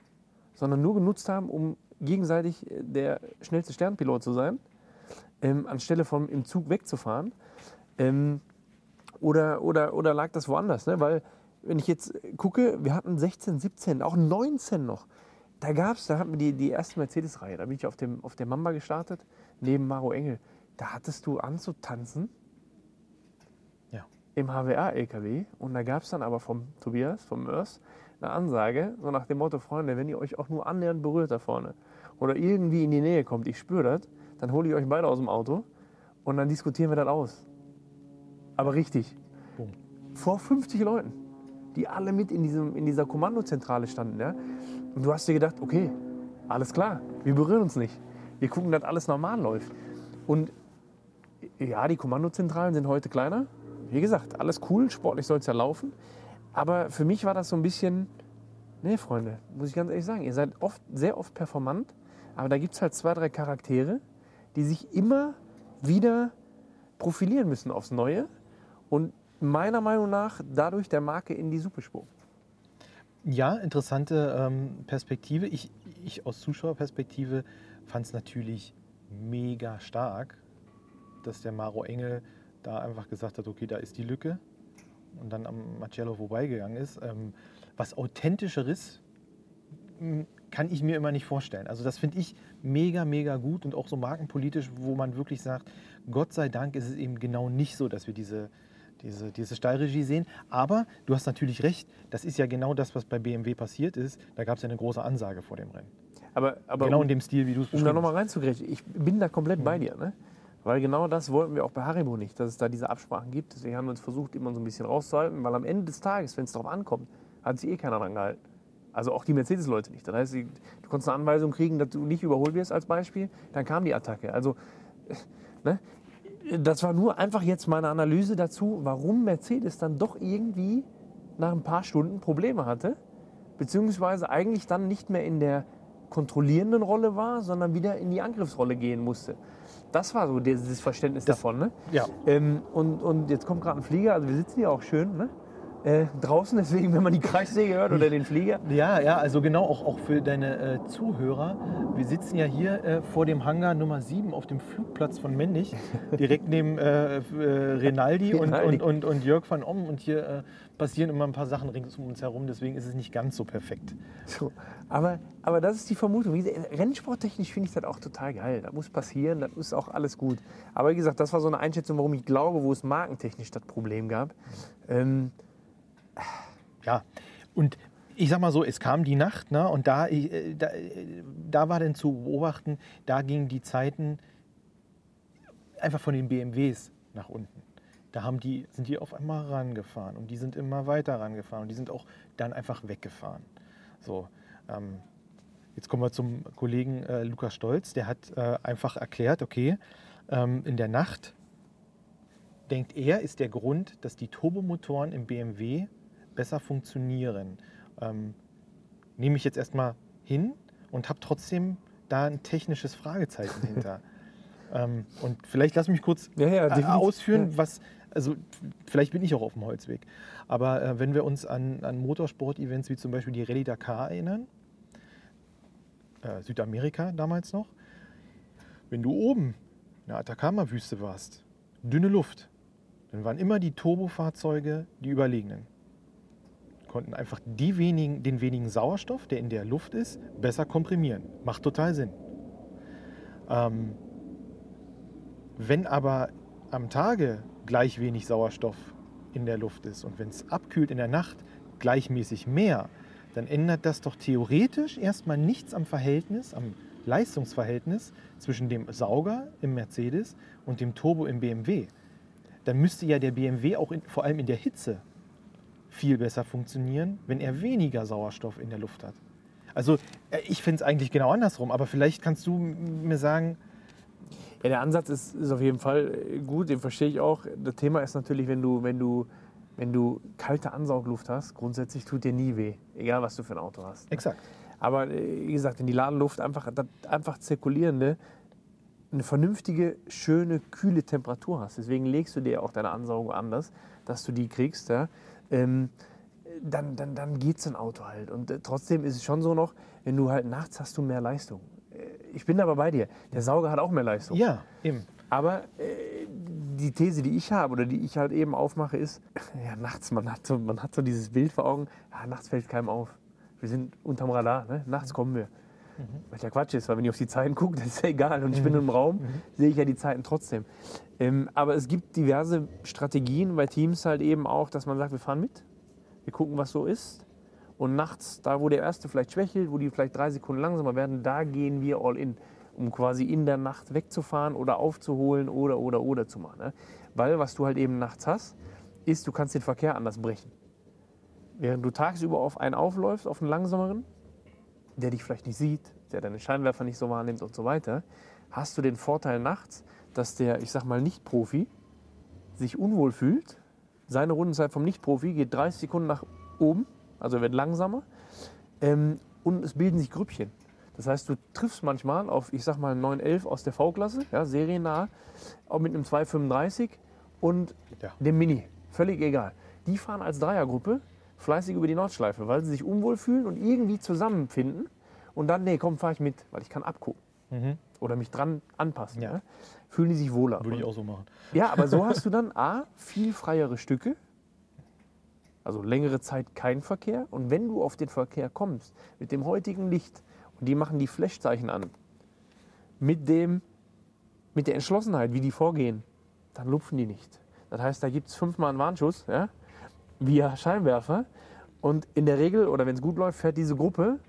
B: sondern nur genutzt haben, um gegenseitig äh, der schnellste Sternpilot zu sein, ähm, anstelle von im Zug wegzufahren. Ähm, oder, oder, oder lag das woanders? Ne? Weil, wenn ich jetzt gucke, wir hatten 16, 17, auch 19 noch. Da gab es, da hatten wir die, die erste Mercedes-Reihe. Da bin ich auf, dem, auf der Mamba gestartet, neben Maro Engel. Da hattest du anzutanzen. Im HWA-LKW. Und da gab es dann aber vom Tobias, vom Mörs, eine Ansage, so nach dem Motto, Freunde, wenn ihr euch auch nur annähernd berührt da vorne oder irgendwie in die Nähe kommt, ich spüre das, dann hole ich euch beide aus dem Auto und dann diskutieren wir das aus. Aber richtig.
C: Boom.
B: Vor 50 Leuten, die alle mit in, diesem, in dieser Kommandozentrale standen. Ja? Und du hast dir gedacht, okay, alles klar, wir berühren uns nicht. Wir gucken, dass alles normal läuft. Und ja, die Kommandozentralen sind heute kleiner. Wie gesagt, alles cool, sportlich soll es ja laufen. Aber für mich war das so ein bisschen, nee, Freunde, muss ich ganz ehrlich sagen, ihr seid oft, sehr oft performant, aber da gibt es halt zwei, drei Charaktere, die sich immer wieder profilieren müssen aufs Neue und meiner Meinung nach dadurch der Marke in die Suppe spucken.
C: Ja, interessante ähm, Perspektive. Ich, ich aus Zuschauerperspektive fand es natürlich mega stark, dass der Maro Engel da einfach gesagt hat, okay, da ist die Lücke und dann am Marcello vorbeigegangen ist. Ähm, was authentischeres m, kann ich mir immer nicht vorstellen. Also das finde ich mega, mega gut und auch so markenpolitisch, wo man wirklich sagt, Gott sei Dank ist es eben genau nicht so, dass wir diese, diese, diese Stallregie sehen. Aber du hast natürlich recht, das ist ja genau das, was bei BMW passiert ist. Da gab es ja eine große Ansage vor dem Rennen.
B: Aber, aber
C: genau
B: um,
C: in dem Stil, wie du es
B: um da nochmal reinzugreifen, ich bin da komplett bei dir. Ne? Weil genau das wollten wir auch bei Haribo nicht, dass es da diese Absprachen gibt. Deswegen haben wir uns versucht, immer so ein bisschen rauszuhalten, weil am Ende des Tages, wenn es darauf ankommt, hat sich eh keiner dran gehalten. Also auch die Mercedes-Leute nicht. Das heißt, du konntest eine Anweisung kriegen, dass du nicht überholt wirst als Beispiel, dann kam die Attacke. Also, (laughs) ne? das war nur einfach jetzt meine Analyse dazu, warum Mercedes dann doch irgendwie nach ein paar Stunden Probleme hatte, beziehungsweise eigentlich dann nicht mehr in der kontrollierenden Rolle war, sondern wieder in die Angriffsrolle gehen musste. Das war so dieses Verständnis
C: Das-
B: davon. Ne?
C: Ja.
B: Ähm, und, und jetzt kommt gerade ein Flieger, also wir sitzen hier auch schön ne? Äh, draußen, deswegen, wenn man die Kreissäge hört oder den Flieger.
C: Ja, ja, also genau, auch, auch für deine äh, Zuhörer. Wir sitzen ja hier äh, vor dem Hangar Nummer 7 auf dem Flugplatz von Mendig, (laughs) direkt neben äh, äh, Renaldi und,
B: Rinaldi.
C: und, und, und Jörg van Om. Und hier äh, passieren immer ein paar Sachen rings um uns herum, deswegen ist es nicht ganz so perfekt.
B: So. Aber, aber das ist die Vermutung. Rennsporttechnisch finde ich das auch total geil. Das muss passieren, das ist auch alles gut. Aber wie gesagt, das war so eine Einschätzung, warum ich glaube, wo es markentechnisch das Problem gab. Ähm,
C: Ja, und ich sag mal so, es kam die Nacht, ne, und da, äh, da, da war dann zu beobachten, da gingen die Zeiten einfach von den BMWs nach unten. Da haben die, sind die auf einmal rangefahren und die sind immer weiter rangefahren und die sind auch dann einfach weggefahren. So, ähm, jetzt kommen wir zum Kollegen äh, Lukas Stolz, der hat äh, einfach erklärt, okay, ähm, in der Nacht denkt er, ist der Grund, dass die Turbomotoren im BMW besser funktionieren. Ähm, nehme ich jetzt erstmal hin und habe trotzdem da ein technisches Fragezeichen hinter. (laughs) ähm, und vielleicht lass mich kurz
B: Ja, ja,
C: äh, ausführen,
B: Ja.
C: was, also vielleicht bin ich auch auf dem Holzweg. Aber äh, wenn wir uns an, an Motorsport-Events wie zum Beispiel die Rallye Dakar erinnern, äh, Südamerika damals noch, wenn du oben in der Atacama-Wüste warst, dünne Luft, dann waren immer die Turbofahrzeuge die überlegenen. Konnten einfach die wenigen, den wenigen Sauerstoff, der in der Luft ist, besser komprimieren. Macht total Sinn. Ähm, wenn aber am Tage gleich wenig Sauerstoff in der Luft ist und wenn es abkühlt in der Nacht gleichmäßig mehr, dann ändert das doch theoretisch erstmal nichts am Verhältnis, am Leistungsverhältnis zwischen dem Sauger im Mercedes und dem Turbo im BMW. Dann müsste ja der BMW auch in, vor allem in der Hitze viel besser funktionieren, wenn er weniger Sauerstoff in der Luft hat. Also äh, ich finde es eigentlich genau andersrum, aber vielleicht kannst du mir sagen,
B: Ja, der Ansatz ist, ist auf jeden Fall äh, gut, den verstehe ich auch. Das Thema ist natürlich, wenn du, wenn du, wenn du kalte Ansaugluft hast, grundsätzlich tut dir nie weh, egal was du für ein Auto hast.
C: exakt,
B: Aber äh, wie gesagt, in die Ladenluft einfach, einfach zirkulierende, eine vernünftige, schöne, kühle Temperatur hast. Deswegen legst du dir auch deine Ansaugung anders, dass du die kriegst. Ja? Ähm, dann, dann, dann geht es ein Auto halt. Und äh, trotzdem ist es schon so noch, wenn du halt nachts hast du mehr Leistung. Äh, ich bin aber bei dir. Der Sauger hat auch mehr Leistung.
C: ja, eben.
B: Aber äh, die These, die ich habe oder die ich halt eben aufmache, ist, (laughs) ja, nachts, man hat so, man hat so dieses Bild vor Augen, ja, nachts fällt keinem auf. Wir sind unterm Radar, ne? nachts kommen wir. Was ja Quatsch ist, weil wenn ich auf die Zeiten gucke, (laughs) das ist ja egal. Und ich bin im Raum, sehe ich ja die Zeiten trotzdem. Ähm, aber es gibt diverse Strategien bei Teams halt eben auch, dass man sagt, wir fahren mit, wir gucken, was so ist. Und nachts, da wo der erste vielleicht schwächelt, wo die vielleicht drei Sekunden langsamer werden, da gehen wir all in. um quasi in der Nacht wegzufahren oder aufzuholen oder oder oder zu machen. Ne? Weil was du halt eben nachts hast, ist, du kannst den Verkehr anders brechen. Während du tagsüber auf einen aufläufst, auf einen langsameren, der dich vielleicht nicht sieht, der deine Scheinwerfer nicht so wahrnimmt und so weiter, hast du den Vorteil nachts, dass der, ich sag mal, Nicht-Profi sich unwohl fühlt. Seine Rundenzeit vom Nicht-Profi geht 30 Sekunden nach oben, also er wird langsamer. Ähm, und es bilden sich Grüppchen. Das heißt, du triffst manchmal auf, ich sag mal, 911 aus der V-Klasse, ja, seriennah, auch mit einem 235 und
C: Ja.
B: dem Mini. Völlig egal. Die fahren als Dreiergruppe fleißig über die Nordschleife, weil sie sich unwohl fühlen und irgendwie zusammenfinden. Und dann, nee, komm, fahr ich mit, weil ich kann abgucken. Oder mich dran anpassen.
C: Ja.
B: Ja. Fühlen die sich wohler.
C: Würde ich auch so machen.
B: ja, aber so (laughs) hast du dann A, viel freiere Stücke, also längere Zeit kein Verkehr. Und wenn du auf den Verkehr kommst, mit dem heutigen Licht, und die machen die Flashzeichen an, mit, dem, mit der Entschlossenheit, wie die vorgehen, dann lupfen die nicht. Das heißt, da gibt es fünfmal einen Warnschuss, ja, via Scheinwerfer. Und in der Regel, oder wenn es gut läuft, fährt diese Gruppe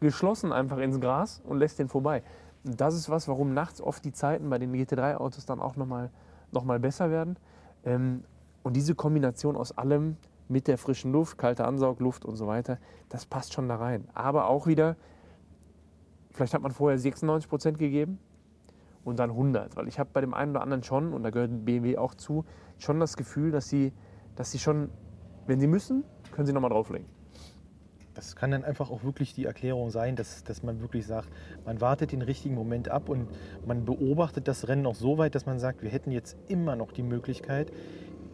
B: geschlossen einfach ins Gras und lässt den vorbei. Und das ist was, warum nachts oft die Zeiten bei den GT3-Autos dann auch nochmal noch mal besser werden. Ähm, und diese Kombination aus allem mit der frischen Luft, kalte Ansaugluft und so weiter, das passt schon da rein. Aber auch wieder, vielleicht hat man vorher 96 Prozent gegeben und dann 100. Weil ich habe bei dem einen oder anderen schon, und da gehört BMW auch zu, schon das Gefühl, dass sie, dass sie schon, wenn sie müssen, können sie nochmal drauflegen.
C: Das kann dann einfach auch wirklich die Erklärung sein, dass, dass man wirklich sagt, man wartet den richtigen Moment ab und man beobachtet das Rennen noch so weit, dass man sagt, wir hätten jetzt immer noch die Möglichkeit,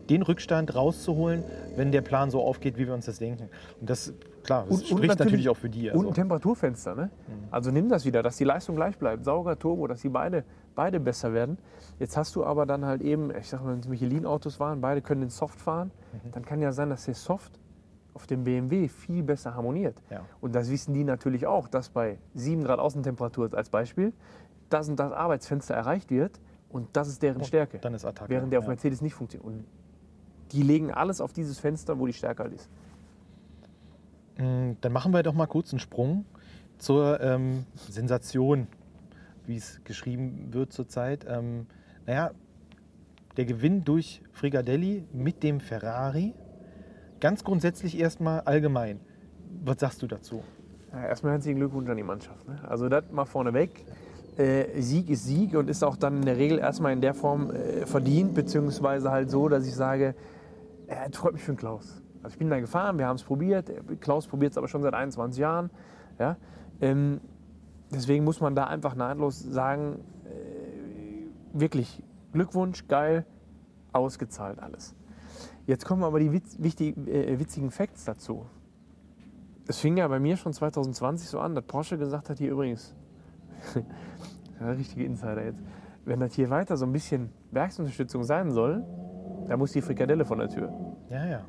C: den Rückstand rauszuholen, wenn der Plan so aufgeht, wie wir uns das denken. Und das, klar, das spricht natürlich, auch für die.
B: Und
C: Also.
B: ein Temperaturfenster. Ne? Also nimm das wieder, dass die Leistung gleich bleibt. Sauger, Turbo, dass die beide, beide besser werden. Jetzt hast du aber dann halt eben, ich sag mal, wenn es Michelin-Autos waren, beide können den Soft fahren.
C: Mhm.
B: Dann kann ja sein, dass der Soft auf dem BMW viel besser harmoniert.
C: Ja.
B: Und das wissen die natürlich auch, dass bei 7 Grad Außentemperatur als Beispiel das und das Arbeitsfenster erreicht wird und das ist deren Stärke.
C: dann ist Attacke.
B: Während der auf
C: ja.
B: Mercedes nicht funktioniert. Und die legen alles auf dieses Fenster, wo die Stärke halt ist.
C: Mm, Dann machen wir doch mal kurz einen Sprung zur ähm, Sensation, wie es geschrieben wird zurzeit. Ähm, naja, der Gewinn durch Frigadelli mit dem Ferrari. Ganz grundsätzlich erstmal allgemein. Was sagst du dazu?
B: Ja, erstmal herzlichen Glückwunsch an die Mannschaft. Ne? Also das mal vorneweg. Äh, Sieg ist Sieg und ist auch dann in der Regel erstmal in der Form äh, verdient, beziehungsweise halt so, dass ich sage, äh, freut mich für den Klaus. Also ich bin da gefahren, wir haben es probiert. Der Klaus probiert es aber schon seit 21 Jahren. Ja? Ähm, deswegen muss man da einfach neidlos sagen, äh, wirklich Glückwunsch, geil, ausgezahlt alles. Jetzt kommen aber die witz, wichtig, äh, witzigen Facts dazu. Es fing ja bei mir schon 2020 so an, dass Porsche gesagt hat, hier übrigens, (laughs) ja, richtige Insider jetzt, wenn das hier weiter so ein bisschen Werksunterstützung sein soll, da muss die Frikadelle von der Tür.
C: Ja, ja.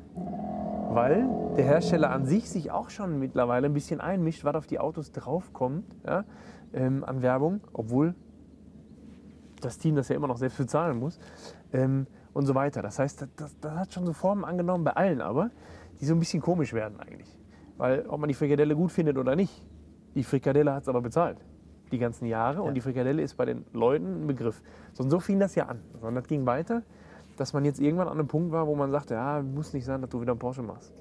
B: Weil der Hersteller an sich sich auch schon mittlerweile ein bisschen einmischt, was auf die Autos draufkommt ja, ähm, an Werbung, obwohl das Team das ja immer noch selbst bezahlen muss ähm, und so weiter. Das heißt, das, das, das hat schon so Formen angenommen, bei allen aber, die so ein bisschen komisch werden eigentlich. Weil ob man die Frikadelle gut findet oder nicht, die Frikadelle hat es aber bezahlt. Die ganzen Jahre und die Frikadelle ist bei den Leuten ein Begriff. So, und so fing das ja an. Sondern das ging weiter, dass man jetzt irgendwann an einem Punkt war, wo man sagte, ja, muss nicht sein, dass du wieder einen Porsche machst.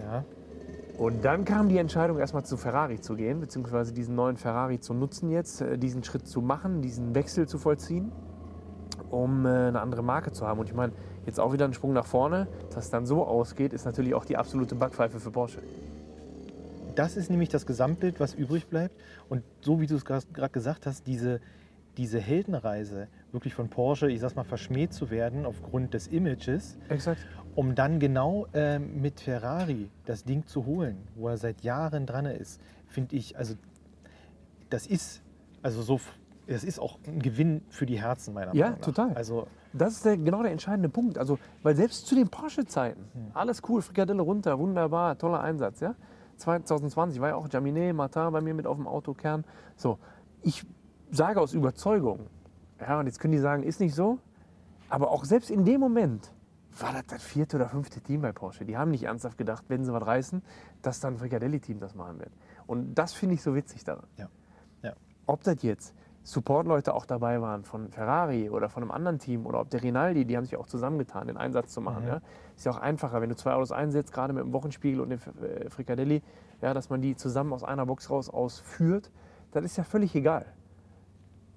C: ja.
B: Und dann kam die Entscheidung, erstmal zu Ferrari zu gehen, beziehungsweise diesen neuen Ferrari zu nutzen jetzt, äh, diesen Schritt zu machen, diesen Wechsel zu vollziehen, um äh, eine andere Marke zu haben. Und ich meine, jetzt auch wieder ein Sprung nach vorne, dass es dann so ausgeht, ist natürlich auch die absolute Backpfeife für Porsche.
C: Das ist nämlich das Gesamtbild, was übrig bleibt. Und so wie du es gerade gesagt hast, diese, diese Heldenreise wirklich von Porsche, ich sag's mal, verschmäht zu werden aufgrund des Images,
B: Exakt.
C: um dann genau äh, mit Ferrari das Ding zu holen, wo er seit Jahren dran ist, finde ich, also das ist, also so, das ist auch ein Gewinn für die Herzen meiner
B: Ja,
C: Meinung nach.
B: total.
C: Also
B: Das ist der, genau der entscheidende Punkt. Also, weil selbst zu den Porsche-Zeiten, alles cool, Frikadelle runter, wunderbar, toller Einsatz. Ja? 2020 war ja auch Jaminet, Martin bei mir mit auf dem Autokern. So, ich sage aus Überzeugung, ja, und jetzt können die sagen, ist nicht so, aber auch selbst in dem Moment war das das vierte oder fünfte Team bei Porsche. Die haben nicht ernsthaft gedacht, wenn sie was reißen, dass dann ein Frikadelli-Team das machen wird. Und das finde ich so witzig daran.
C: Ja. ja.
B: ob das jetzt Support-Leute auch dabei waren von Ferrari oder von einem anderen Team oder ob der Rinaldi, die haben sich auch zusammengetan, den Einsatz zu machen.
C: Mhm.
B: Ja. Ist ja auch einfacher, wenn du zwei Autos einsetzt, gerade mit dem Wochenspiegel und dem äh, Frikadelli, ja, dass man die zusammen aus einer Box raus ausführt, das ist ja völlig egal.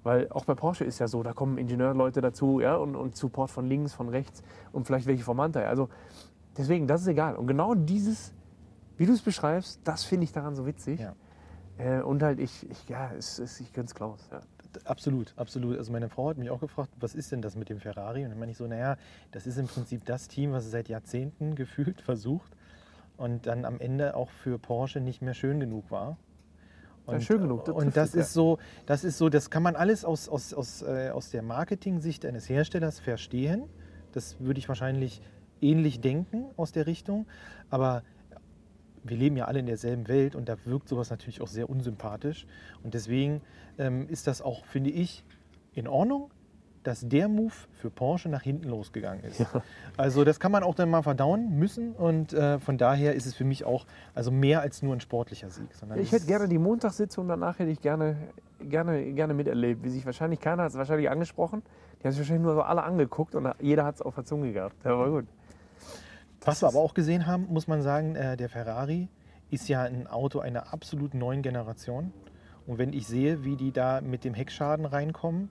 B: Weil auch bei Porsche ist ja so, da kommen Ingenieurleute dazu ja, und, und Support von links, von rechts und vielleicht welche vom Mantel. Also deswegen, das ist egal. Und genau dieses, wie du es beschreibst, das finde ich daran so witzig.
C: Ja.
B: Äh, und halt, ich, ich ja, es, es, ich gönn's Klaus. Ja.
C: Absolut, absolut. Also meine Frau hat mich auch gefragt, was ist denn das mit dem Ferrari? Und dann meine ich so, naja, das ist im Prinzip das Team, was es seit Jahrzehnten (laughs) gefühlt versucht und dann am Ende auch für Porsche nicht mehr schön genug war.
B: Ja, schön genug, das
C: und das ist so, das ist so, das kann man alles aus, aus, aus, äh, aus der Marketing-Sicht eines Herstellers verstehen. Das würde ich wahrscheinlich ähnlich denken aus der Richtung. Aber wir leben ja alle in derselben Welt und da wirkt sowas natürlich auch sehr unsympathisch. Und deswegen ähm, ist das auch, finde ich, in Ordnung, dass der Move für Porsche nach hinten losgegangen ist. Also das kann man auch dann mal verdauen müssen und äh, von daher ist es für mich auch also mehr als nur ein sportlicher Sieg.
B: Ich hätte gerne die Montagssitzung danach hätte ich gerne, gerne, gerne miterlebt, wie sich wahrscheinlich keiner hat es wahrscheinlich angesprochen. Die haben sich wahrscheinlich nur so alle angeguckt und jeder hat es auf der Zunge gehabt. Ja, war gut.
C: Was wir aber auch gesehen haben, muss man sagen, äh, der Ferrari ist ja ein Auto einer absolut neuen Generation. Und wenn ich sehe, wie die da mit dem Heckschaden reinkommen,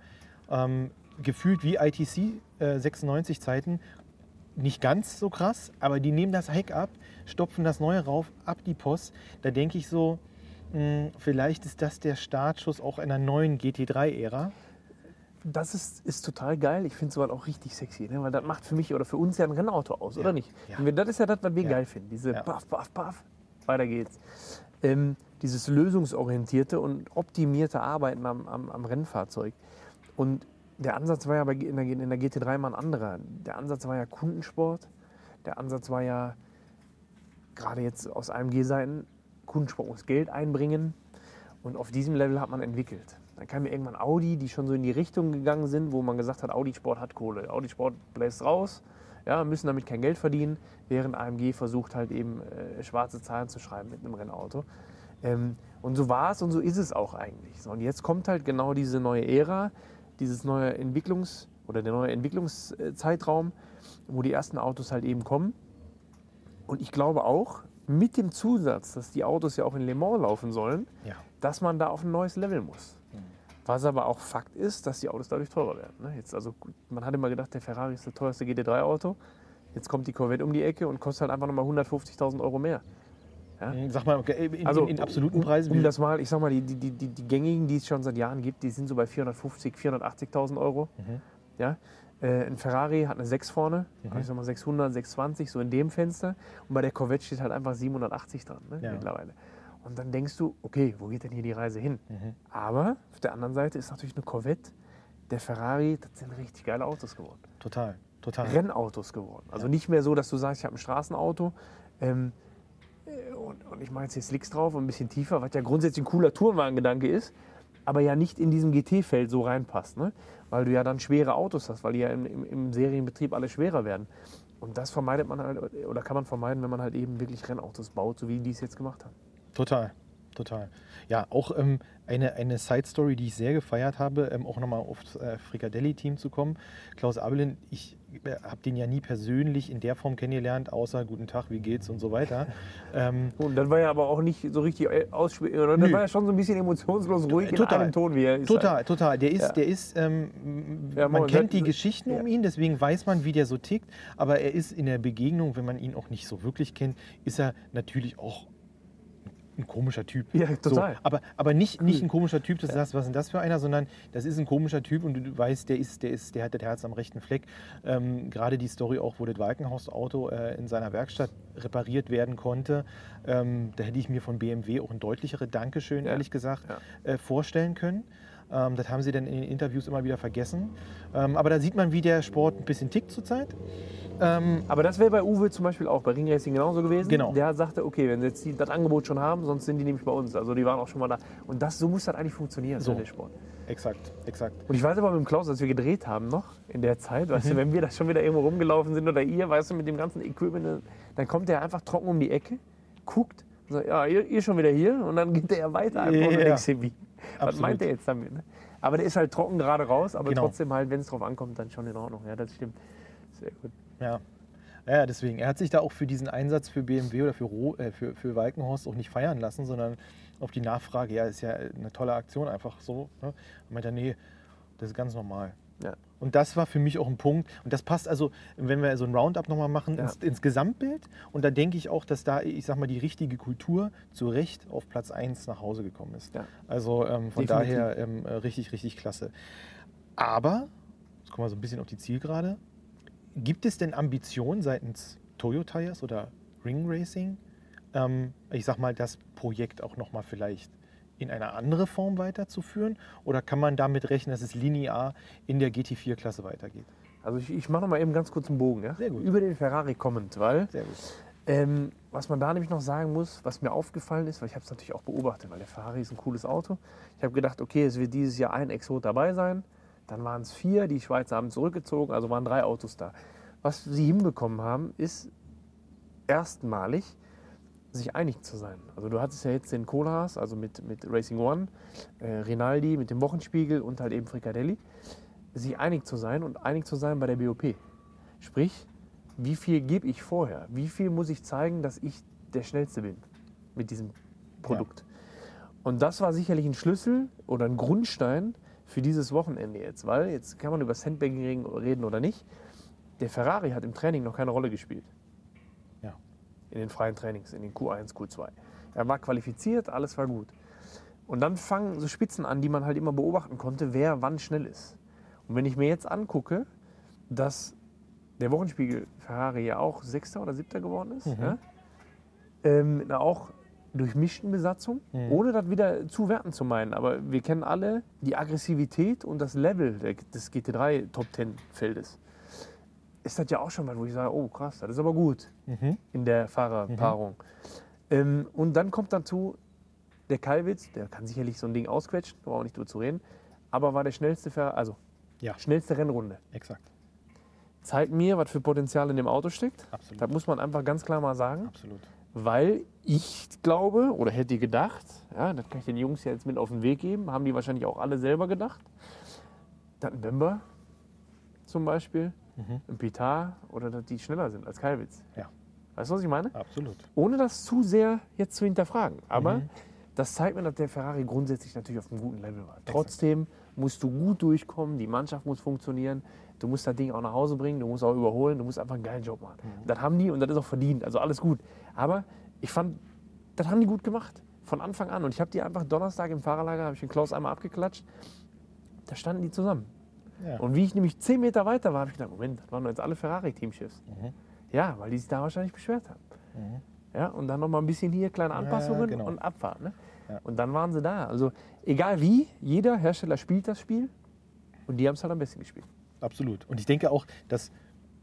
C: ähm, gefühlt wie ITC äh, 96 Zeiten, nicht ganz so krass, aber die nehmen das Heck ab, stopfen das neue rauf, ab die Post. Da denke ich so, mh, vielleicht ist das der Startschuss auch einer neuen GT3-Ära.
B: Das ist, ist total geil. Ich finde sowas auch richtig sexy, ne? weil das macht für mich oder für uns ja ein Rennauto aus, oder nicht?
C: ja.
B: Und Das ist ja das, was wir
C: Ja.
B: geil finden. Diese
C: Ja.
B: Paff, Paff, Paff, weiter geht's. Ähm, dieses lösungsorientierte und optimierte Arbeiten am, am, am Rennfahrzeug. Und der Ansatz war ja bei, in, der, in der GT3 mal ein anderer. Der Ansatz war ja Kundensport. Der Ansatz war ja, gerade jetzt aus AMG-Seiten, Kundensport muss Geld einbringen. Und auf diesem Level hat man entwickelt. Dann kam mir irgendwann Audi, die schon so in die Richtung gegangen sind, wo man gesagt hat, Audi Sport hat Kohle. Audi Sport bläst raus, ja, müssen damit kein Geld verdienen, während AMG versucht halt eben äh, schwarze Zahlen zu schreiben mit einem Rennauto. Ähm, und so war es und so ist es auch eigentlich. So, und jetzt kommt halt genau diese neue Ära, dieses neue Entwicklungs- oder der neue Entwicklungszeitraum, wo die ersten Autos halt eben kommen. Und ich glaube auch, mit dem Zusatz, dass die Autos ja auch in Le Mans laufen sollen,
C: Ja.
B: dass man da auf ein neues Level muss.
C: Mhm.
B: Was aber auch Fakt ist, dass die Autos dadurch teurer werden. Ne? Jetzt also, man hat immer gedacht, der Ferrari ist das teuerste GT3-Auto. Jetzt kommt die Corvette um die Ecke und kostet halt einfach nochmal 150.000 Euro mehr.
C: Sag mal, in,
B: Also
C: in, in absoluten Preisen.
B: Um das mal, ich sag mal, die, die, die, die gängigen, die es schon seit Jahren gibt, die sind so bei 450, 480.000 Euro.
C: Mhm.
B: Ja? Äh, ein Ferrari hat eine 6 vorne,
C: Mhm.
B: also ich sag mal 600, 620, so in dem Fenster. Und bei der Corvette steht halt einfach 780 dran ne,
C: Ja.
B: mittlerweile. Und dann denkst du, okay, wo geht denn hier die Reise hin?
C: Mhm.
B: Aber auf der anderen Seite ist natürlich eine Corvette, der Ferrari, das sind richtig geile Autos geworden.
C: Total, total.
B: Rennautos geworden. Also nicht mehr so, dass du sagst, ich habe ein Straßenauto ähm, äh, und, und ich mache jetzt hier Slicks drauf und ein bisschen tiefer, was ja grundsätzlich ein cooler Tourenwagen-Gedanke ist, aber ja nicht in diesem GT-Feld so reinpasst, ne? weil du ja dann schwere Autos hast, weil die ja im, im, im Serienbetrieb alle schwerer werden. Und das vermeidet man halt, oder kann man vermeiden, wenn man halt eben wirklich Rennautos baut, so wie die es jetzt gemacht haben.
C: Total, total. Ja, auch ähm, eine, eine Side-Story, die ich sehr gefeiert habe, ähm, auch nochmal aufs äh, Frikadelli-Team zu kommen. Klaus Abelin, ich habe den ja nie persönlich in der Form kennengelernt, außer guten Tag, wie geht's und so weiter. (laughs) ähm,
B: Und dann war er aber auch nicht so richtig ausspielen, oder? Dann
C: Nö.
B: war er schon so ein bisschen emotionslos ruhig in
C: Total.
B: einem Ton, wie er ist.
C: Total, total. Der ist,
B: Ja.
C: der ist, ähm,
B: Ja,
C: man kennt die Geschichten um
B: ja.
C: ihn, deswegen weiß man, wie der so tickt. Aber er ist in der Begegnung, wenn man ihn auch nicht so wirklich kennt, ist er natürlich auch ein komischer Typ.
B: Ja, total.
C: So, aber, aber nicht, nicht ein komischer Typ, dass du sagst, was ist denn das für einer, sondern das ist ein komischer Typ und du weißt, der ist, der ist, der hat das Herz am rechten Fleck. Ähm, Gerade die Story auch, wo das Walkenhaus-Auto äh, in seiner Werkstatt repariert werden konnte, ähm, da hätte ich mir von BMW auch ein deutlichere Dankeschön,
B: Ja.
C: ehrlich gesagt,
B: Ja.
C: äh, vorstellen können. Ähm, das haben sie dann in den Interviews immer wieder vergessen. Ähm, aber da sieht man, wie der Sport ein bisschen tickt zurzeit. Ähm,
B: Aber das wäre bei Uwe zum Beispiel auch bei Ring Racing genauso gewesen.
C: Genau.
B: Der sagte, okay, wenn sie jetzt die, das Angebot schon haben, sonst sind die nämlich bei uns. Also die waren auch schon mal da. Und das, so muss das eigentlich funktionieren,
C: So.
B: so. der Sport.
C: exakt, exakt.
B: Und ich weiß aber mit dem Klaus, als wir gedreht haben noch in der Zeit, weißt
C: Mhm.
B: du, wenn wir da schon wieder irgendwo rumgelaufen sind oder ihr, weißt du, mit dem ganzen Equipment, dann kommt der einfach trocken um die Ecke, guckt und sagt, ja, ihr, ihr schon wieder hier und dann geht der weiter einfach und
C: Ja.
B: du denkst wie? Was meint er jetzt damit? Ne? Aber der ist halt trocken gerade raus, aber
C: Genau.
B: trotzdem halt, wenn es drauf ankommt, dann schon in Ordnung. Ja, das stimmt. Sehr gut.
C: Ja. Ja, deswegen. Er hat sich da auch für diesen Einsatz für BMW oder für, Ro äh, für, für Walkenhorst auch nicht feiern lassen, sondern auf die Nachfrage, ja, ist ja eine tolle Aktion, einfach so. Ne? Und meinte er, nee, das ist ganz normal.
B: Ja.
C: Und das war für mich auch ein Punkt. Und das passt also, wenn wir so ein Roundup nochmal machen,
B: Ja.
C: ins, ins Gesamtbild. Und da denke ich auch, dass da, ich sag mal, die richtige Kultur zu Recht auf Platz 1 nach Hause gekommen ist.
B: Ja.
C: Also ähm, von
B: Definitiv.
C: daher ähm, äh, richtig, richtig klasse. Aber, jetzt kommen wir so ein bisschen auf die Zielgerade. Gibt es denn Ambitionen seitens Toyo Tires oder Ring Racing, ähm, ich sag mal, das Projekt auch nochmal vielleicht in eine andere Form weiterzuführen? Oder kann man damit rechnen, dass es linear in der GT4-Klasse weitergeht?
B: Also ich, ich mache noch mal eben ganz kurz einen Bogen. Ja? Über den Ferrari kommend, weil. Ähm, was man da nämlich noch sagen muss, was mir aufgefallen ist, weil ich habe es natürlich auch beobachtet, weil der Ferrari ist ein cooles Auto. Ich habe gedacht, okay, es wird dieses Jahr ein Exot dabei sein. Dann waren es vier, die Schweizer haben zurückgezogen, also waren drei Autos da. Was sie hinbekommen haben, ist erstmalig sich einig zu sein. Also du hattest ja jetzt den Kohlhaas, also mit, mit Racing One, äh, Rinaldi mit dem Wochenspiegel und halt eben Fricadelli, sich einig zu sein und einig zu sein bei der BOP. Sprich, wie viel gebe ich vorher? Wie viel muss ich zeigen, dass ich der Schnellste bin mit diesem Produkt? Und das war sicherlich ein Schlüssel oder ein Grundstein für dieses Wochenende jetzt, weil jetzt kann man über Sandbagging reden oder nicht. Der Ferrari hat im Training noch keine Rolle gespielt. In den freien Trainings, in den Q1, Q2. Er war qualifiziert, alles war gut. Und dann fangen so Spitzen an, die man halt immer beobachten konnte, wer wann schnell ist. Und wenn ich mir jetzt angucke, dass der Wochenspiegel Ferrari ja auch Sechster oder Siebter geworden ist, ja? ähm, mit einer auch durchmischten Besatzung, ohne das wieder zu werten zu meinen. Aber wir kennen alle die Aggressivität und das Level des GT3 Top Ten Feldes. Ist das ja auch schon mal, wo ich sage, oh krass, das ist aber gut
C: Mhm.
B: in der Fahrerpaarung. Ähm, und dann kommt dazu der Kalwitz, der kann sicherlich so ein Ding ausquetschen, brauchen nicht drüber zu reden, aber war der schnellste, Fer also
C: Ja,
B: schnellste Rennrunde.
C: exakt.
B: Zeigt mir, was für Potenzial in dem Auto steckt.
C: Absolut.
B: Das muss man einfach ganz klar mal sagen.
C: Absolut.
B: Weil ich glaube oder hätte gedacht, ja, das kann ich den Jungs ja jetzt mit auf den Weg geben, haben die wahrscheinlich auch alle selber gedacht, dass ein Bember zum Beispiel, ein Pitar oder die schneller sind als Kalwitz.
C: Ja,
B: Weißt du, was ich meine?
C: absolut.
B: Ohne das zu sehr jetzt zu hinterfragen. Aber
C: Mhm.
B: das zeigt mir, dass der Ferrari grundsätzlich natürlich auf einem guten Level war. Trotzdem musst du gut durchkommen, die Mannschaft muss funktionieren, du musst das Ding auch nach Hause bringen, du musst auch überholen, du musst einfach einen geilen Job machen.
C: Mhm.
B: Das haben die und das ist auch verdient, also alles gut. Aber ich fand, das haben die gut gemacht, von Anfang an. Und ich habe die einfach Donnerstag im Fahrerlager, habe ich den Klaus einmal abgeklatscht, da standen die zusammen.
C: Ja.
B: Und wie ich nämlich zehn Meter weiter war, habe ich gedacht, Moment, das waren doch jetzt alle Ferrari-Teamchefs.
C: Mhm.
B: Ja, weil die sich da wahrscheinlich beschwert haben. Ja, und dann noch mal ein bisschen hier kleine Anpassungen
C: genau.
B: und Abfahrt. Ne?
C: Ja.
B: Und dann waren sie da. Also egal wie, jeder Hersteller spielt das Spiel und die haben es halt am besten gespielt.
C: Absolut. Und ich denke auch, dass,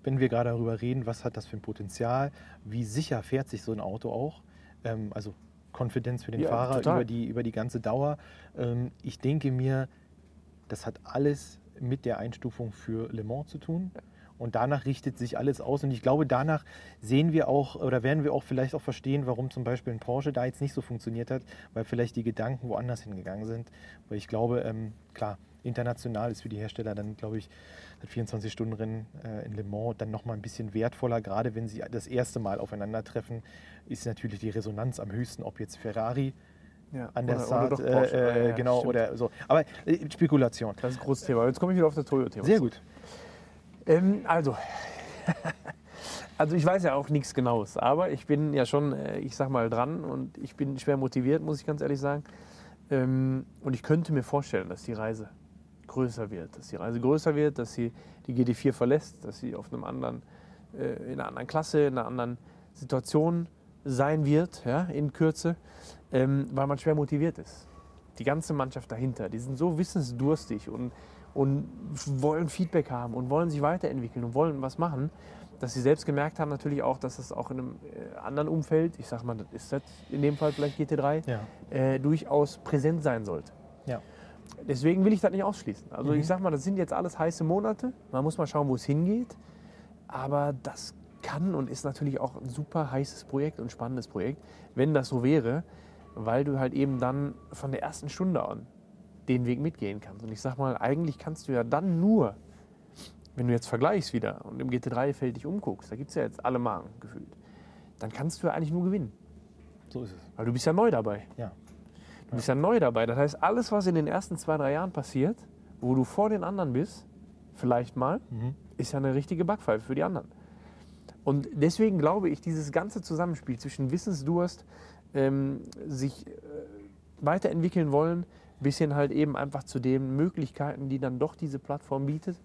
C: wenn wir gerade darüber reden, was hat das für ein Potenzial, wie sicher fährt sich so ein Auto auch, ähm, also Konfidenz für den
B: Ja,
C: Fahrer
B: total.
C: über die, über die ganze Dauer. Ähm, ich denke mir, das hat alles mit der Einstufung für Le Mans zu tun. Und danach richtet sich alles aus. Und ich glaube, danach sehen wir auch oder werden wir auch vielleicht auch verstehen, warum zum Beispiel ein Porsche da jetzt nicht so funktioniert hat, weil vielleicht die Gedanken woanders hingegangen sind. Weil ich glaube, ähm, klar, international ist für die Hersteller dann, glaube ich, das 24-Stunden-Rennen äh, in Le Mans dann nochmal ein bisschen wertvoller. Gerade wenn sie das erste Mal aufeinandertreffen, ist natürlich die Resonanz am höchsten, ob jetzt Ferrari an der
B: Oder- oder
C: Start,
B: doch Porsche.
C: äh,
B: Ja,
C: äh,
B: ja,
C: genau,
B: stimmt.
C: oder so. Aber äh, Spekulation.
B: Das ist ein großes Thema. Jetzt komme ich wieder auf das Toyo-Thema.
C: Sehr gut.
B: Ähm, also, (laughs) also ich weiß ja auch nichts Genaues, aber ich bin ja schon, äh, ich sag mal, dran und ich bin schwer motiviert, muss ich ganz ehrlich sagen. Ähm, und ich könnte mir vorstellen, dass die Reise größer wird, dass die Reise größer wird, dass sie die GD4 verlässt, dass sie auf einem anderen, äh, in einer anderen Klasse, in einer anderen Situation sein wird, ja, in Kürze, ähm, weil man schwer motiviert ist. Die ganze Mannschaft dahinter, die sind so wissensdurstig und, und wollen Feedback haben und wollen sich weiterentwickeln und wollen was machen, dass sie selbst gemerkt haben natürlich auch, dass es auch in einem äh, anderen Umfeld, ich sag mal, das ist das in dem Fall vielleicht GT3,
C: Ja.
B: äh, durchaus präsent sein sollte.
C: Ja.
B: Deswegen will ich das nicht ausschließen. Also ich sag mal, das sind jetzt alles heiße Monate. Man muss mal schauen, wo es hingeht. Aber das kann und ist natürlich auch ein super heißes Projekt und spannendes Projekt, wenn das so wäre, weil du halt eben dann von der ersten Stunde an den Weg mitgehen kannst. Und ich sag mal, eigentlich kannst du ja dann nur, wenn du jetzt vergleichst wieder und im GT3-Feld dich umguckst, da gibt es ja jetzt alle Marken gefühlt, dann kannst du ja eigentlich nur gewinnen.
C: So ist es.
B: Weil du bist ja neu dabei.
C: Ja.
B: Du bist ja neu dabei. Das heißt, alles, was in den ersten zwei, drei Jahren passiert, wo du vor den anderen bist, vielleicht mal, ist ja eine richtige Backpfeife für die anderen. Und deswegen glaube ich, dieses ganze Zusammenspiel zwischen Wissensdurst, ähm, sich äh, weiterentwickeln wollen, bis hin halt eben einfach zu den Möglichkeiten, die dann doch diese Plattform bietet,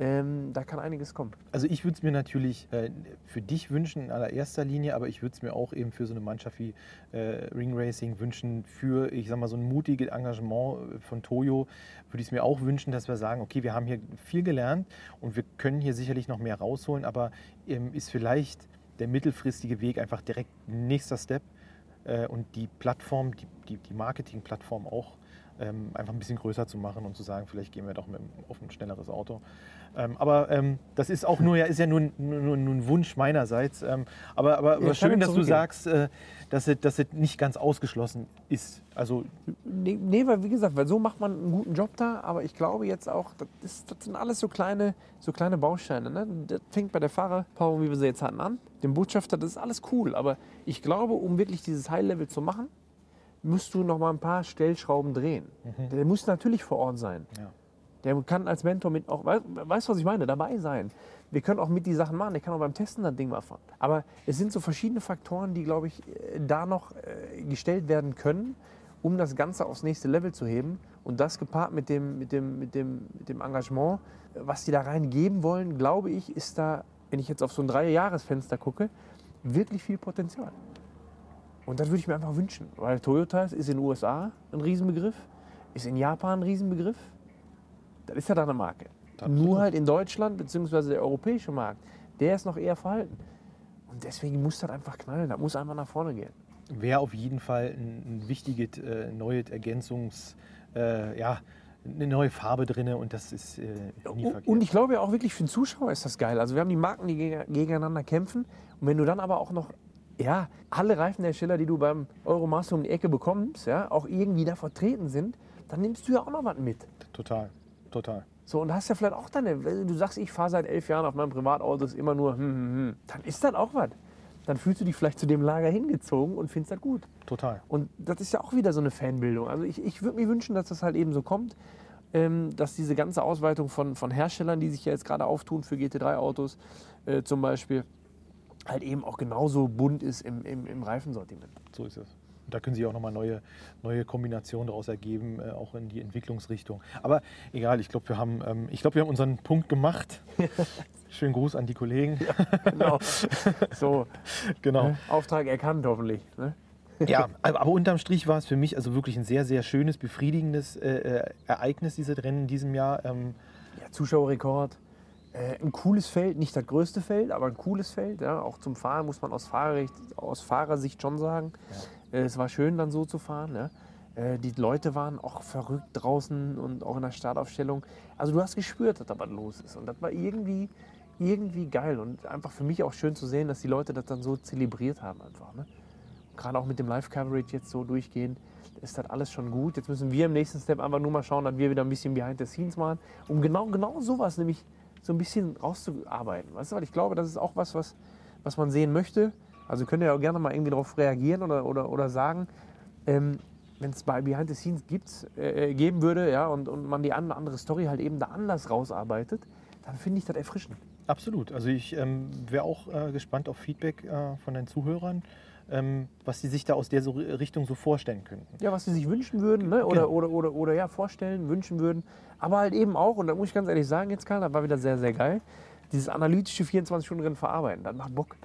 B: ähm, da kann einiges kommen.
C: Also ich würde es mir natürlich äh, für dich wünschen in allererster Linie, aber ich würde es mir auch eben für so eine Mannschaft wie äh, Ring Racing wünschen, für, ich sag mal, so ein mutiges Engagement äh, von Toyo würde ich es mir auch wünschen, dass wir sagen, okay, wir haben hier viel gelernt und wir können hier sicherlich noch mehr rausholen, aber ähm, ist vielleicht der mittelfristige Weg einfach direkt nächster Step äh, und die Plattform, die, die, die Marketingplattform auch ähm, einfach ein bisschen größer zu machen und zu sagen, vielleicht gehen wir doch mit, auf ein schnelleres Auto. Ähm, aber ähm, das ist auch nur, ja, ist ja nur, nur, nur, ein Wunsch meinerseits. Ähm, aber aber, aber schön, dass du sagst, äh, dass, es, dass es nicht ganz ausgeschlossen ist. Also
B: Nee, nee, weil wie gesagt, weil so macht man einen guten Job da, aber ich glaube jetzt auch, das, ist, das sind alles so kleine, so kleine Bausteine. Ne? Das fängt bei der Fahrerpaarung, wie wir sie jetzt hatten, an. Dem Botschafter, das ist alles cool, aber ich glaube, um wirklich dieses High-Level zu machen, musst du noch mal ein paar Stellschrauben drehen. Der muss natürlich vor Ort sein.
C: Ja.
B: Der kann als Mentor mit auch, weißt du, was ich meine, dabei sein. Wir können auch mit die Sachen machen, der kann auch beim Testen das Ding mal fahren. Aber es sind so verschiedene Faktoren, die, glaube ich, äh, da noch äh, gestellt werden können, um das Ganze aufs nächste Level zu heben. Und das gepaart mit dem, mit dem, mit dem, mit dem Engagement, was die da reingeben wollen, glaube ich, ist da, wenn ich jetzt auf so ein Drei-Jahres-Fenster gucke, wirklich viel Potenzial. Und das würde ich mir einfach wünschen, weil Toyota ist in den USA ein Riesenbegriff, ist in Japan ein Riesenbegriff. Das ist ja da eine Marke.
C: Absolut.
B: Nur halt in Deutschland, beziehungsweise der europäische Markt, der ist noch eher verhalten. Und deswegen muss das einfach knallen, das muss einfach nach vorne gehen.
C: wäre auf jeden Fall ein, ein wichtiges äh, neues Ergänzungs, äh, ja, eine neue Farbe drin und das ist äh, nie
B: Und-
C: verkehrt.
B: Und ich glaube ja auch wirklich für den Zuschauer ist das geil. Also wir haben die Marken, die geg- gegeneinander kämpfen. Und wenn du dann aber auch noch, ja, alle Reifenhersteller, die du beim Euromaster um die Ecke bekommst, ja, auch irgendwie da vertreten sind, dann nimmst du ja auch noch was mit.
C: total, total.
B: So, und hast ja vielleicht auch deine, wenn du sagst, ich fahre seit elf Jahren auf meinem Privatauto, ist immer nur, hm, hm, hm, dann ist das auch was. Dann fühlst du dich vielleicht zu dem Lager hingezogen und findest das gut.
C: Total.
B: Und das ist ja auch wieder so eine Fanbildung. Also ich, ich würde mir wünschen, dass das halt eben so kommt, ähm, dass diese ganze Ausweitung von, von Herstellern, die sich ja jetzt gerade auftun für GT3-Autos äh, zum Beispiel, halt eben auch genauso bunt ist im, im, im Reifensortiment.
C: So ist es. Und da können sich auch nochmal neue, neue Kombinationen daraus ergeben, äh, auch in die Entwicklungsrichtung. Aber egal, ich glaube, wir, haben, ähm, ich glaub, wir haben unseren Punkt gemacht. (laughs) Schönen Gruß an die Kollegen.
B: Genau. (laughs) so,
C: genau.
B: Auftrag erkannt hoffentlich. Ne?
C: Ja, aber, aber unterm Strich war es für mich also wirklich ein sehr, sehr schönes, befriedigendes äh, äh, Ereignis, diese Rennen in diesem Jahr. Ähm,
B: Ja, Zuschauerrekord. Äh, ein cooles Feld, nicht das größte Feld, aber ein cooles Feld. Ja. Auch zum Fahren muss man aus, Fahrersicht, aus Fahrersicht schon sagen. Äh, es war schön, dann so zu fahren. Ja. Äh, die Leute waren auch verrückt draußen und auch in der Startaufstellung. Also du hast gespürt, dass da was los ist. Und das war irgendwie, irgendwie geil. Und einfach für mich auch schön zu sehen, dass die Leute das dann so zelebriert haben einfach. Ne? Gerade auch mit dem Live-Coverage jetzt so durchgehend, ist das alles schon gut. Jetzt müssen wir im nächsten Step einfach nur mal schauen, dass wir wieder ein bisschen Behind the Scenes machen, um genau, genau sowas nämlich so ein bisschen rauszuarbeiten. Weißt du, weil ich glaube, das ist auch was, was, was man sehen möchte. Also könnt ihr ja auch gerne mal irgendwie darauf reagieren oder, oder, oder sagen, ähm, wenn es bei Behind the Scenes gibt's, äh, geben würde ja, und, und man die eine andere Story halt eben da anders rausarbeitet, dann finde ich das erfrischend.
C: Absolut. Also ich ähm, wäre auch äh, gespannt auf Feedback äh, von den Zuhörern, was sie sich da aus der so Richtung so vorstellen könnten.
B: Ja, was sie sich wünschen würden ne? oder,
C: Genau.
B: oder, oder, oder ja, vorstellen, wünschen würden. Aber halt eben auch, und da muss ich ganz ehrlich sagen, jetzt Karl, das war wieder sehr, sehr geil, dieses analytische 24-Stunden-Rennen verarbeiten. Das macht Bock.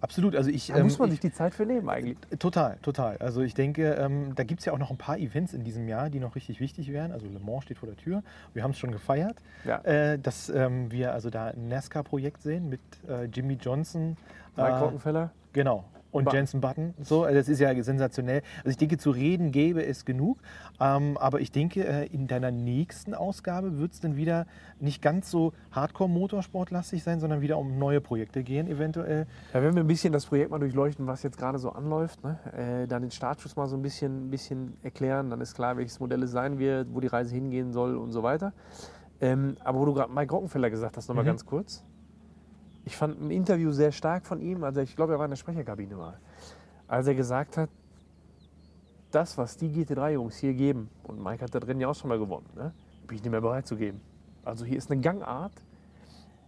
C: Absolut. Also ich,
B: Da
C: ähm,
B: muss man
C: ich,
B: sich die Zeit für nehmen eigentlich.
C: Total, total. Also ich denke, ähm, da gibt es ja auch noch ein paar Events in diesem Jahr, die noch richtig wichtig wären. Also Le Mans steht vor der Tür. Wir haben es schon gefeiert,
B: Ja.
C: äh, dass ähm, wir also da ein NASCAR-Projekt sehen mit äh, Jimmy Johnson.
B: Mike
C: äh,
B: Rockenfeller.
C: Genau. Und
B: Button.
C: Jensen Button, so, also das ist ja sensationell. Also ich denke, zu reden gäbe es genug, ähm, aber ich denke, äh, in deiner nächsten Ausgabe wird es dann wieder nicht ganz so Hardcore-Motorsportlastig sein, sondern wieder um neue Projekte gehen, eventuell.
B: Ja, wenn wir ein bisschen das Projekt mal durchleuchten, was jetzt gerade so anläuft, ne? äh, dann den Startschuss mal so ein bisschen, bisschen erklären, dann ist klar, welches Modell es sein wird, wo die Reise hingehen soll und so weiter. Ähm, aber wo du gerade Mike Rockenfeller gesagt hast, nochmal
C: Mhm.
B: ganz kurz. Ich fand ein Interview sehr stark von ihm, also ich glaube, er war in der Sprecherkabine mal, als er gesagt hat, das, was die GT3-Jungs hier geben, und Mike hat da drin ja auch schon mal gewonnen, ne? bin ich nicht mehr bereit zu geben. Also hier ist eine Gangart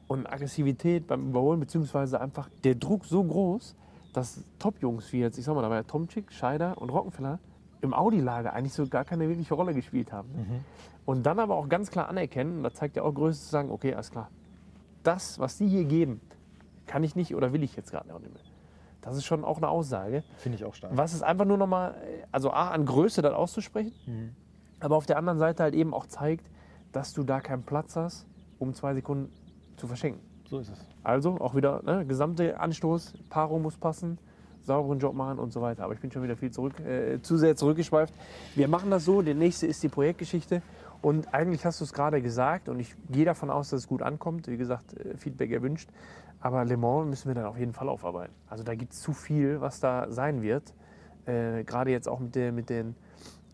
B: und Aggressivität beim Überholen, beziehungsweise einfach der Druck so groß, dass Top-Jungs wie jetzt, ich sag mal, da war ja Tomczyk, Scheider und Rockenfeller im Audi-Lager eigentlich so gar keine wirkliche Rolle gespielt haben. Ne? Und dann aber auch ganz klar anerkennen, und da zeigt ja auch Größe zu sagen, okay, alles klar, das, was die hier geben, kann ich nicht oder will ich jetzt gerade nicht mehr. Das ist schon auch eine Aussage.
C: Finde ich auch stark.
B: Was ist einfach nur nochmal, also A, an Größe das auszusprechen,
C: Mhm.
B: aber auf der anderen Seite halt eben auch zeigt, dass du da keinen Platz hast, um zwei Sekunden zu verschenken.
C: So ist es.
B: Also auch wieder, ne, gesamte Anstoß, Paarung muss passen, sauberen Job machen und so weiter. Aber ich bin schon wieder viel zurück, äh, zu sehr zurückgeschweift. Wir machen das so, der nächste ist die Projektgeschichte. Und eigentlich hast du es gerade gesagt und ich gehe davon aus, dass es gut ankommt. Wie gesagt, äh, Feedback erwünscht. Aber Le Mans müssen wir dann auf jeden Fall aufarbeiten. Also da gibt es zu viel, was da sein wird. Äh, gerade jetzt auch mit, der, mit den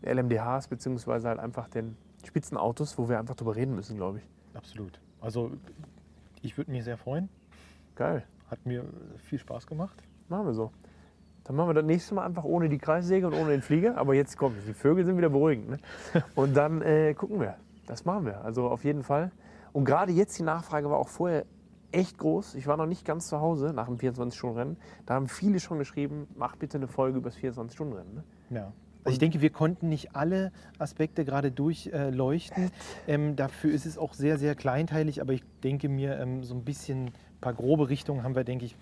B: LMDHs, beziehungsweise halt einfach den Spitzenautos, wo wir einfach drüber reden müssen, glaube ich.
C: Absolut. Also ich würde mich sehr freuen.
B: Geil.
C: Hat mir viel Spaß gemacht.
B: Machen wir so. Dann machen wir das nächste Mal einfach ohne die Kreissäge und ohne den Flieger. Aber jetzt kommt, die Vögel sind wieder beruhigend. Ne? Und dann äh, gucken wir. Das machen wir. Also auf jeden Fall. Und gerade jetzt die Nachfrage war auch vorher echt groß. Ich war noch nicht ganz zu Hause nach dem 24-Stunden-Rennen. Da haben viele schon geschrieben, mach bitte eine Folge über das 24-Stunden-Rennen. Ne?
C: Ja. Also ich denke, wir konnten nicht alle Aspekte gerade durchleuchten. Ähm, dafür ist es auch sehr, sehr kleinteilig, aber ich denke mir, ähm, so ein bisschen ein paar grobe Richtungen haben wir, denke ich,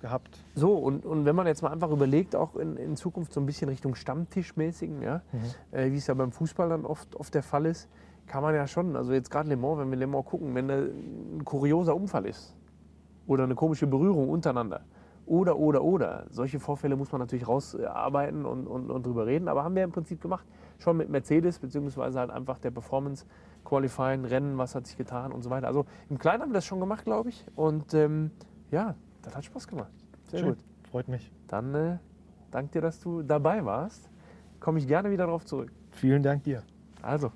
C: gehabt.
B: So, und, und wenn man jetzt mal einfach überlegt, auch in, in Zukunft so ein bisschen Richtung Stammtischmäßigen, ja, äh, wie es ja beim Fußball dann oft, oft der Fall ist, kann man ja schon, also jetzt gerade Le Mans, wenn wir Le Mans gucken, wenn da ein kurioser Unfall ist oder eine komische Berührung untereinander oder, oder, oder, solche Vorfälle muss man natürlich rausarbeiten und, und, und drüber reden, aber haben wir im Prinzip gemacht, schon mit Mercedes, beziehungsweise halt einfach der Performance Qualifying, Rennen, was hat sich getan und so weiter. Also im Kleinen haben wir das schon gemacht, glaube ich, und ähm, ja, das hat Spaß gemacht. Sehr
C: Schön.
B: gut.
C: Freut mich.
B: Dann äh, danke dir, dass du dabei warst. Komme ich gerne wieder darauf zurück.
C: Vielen Dank dir.
B: Also,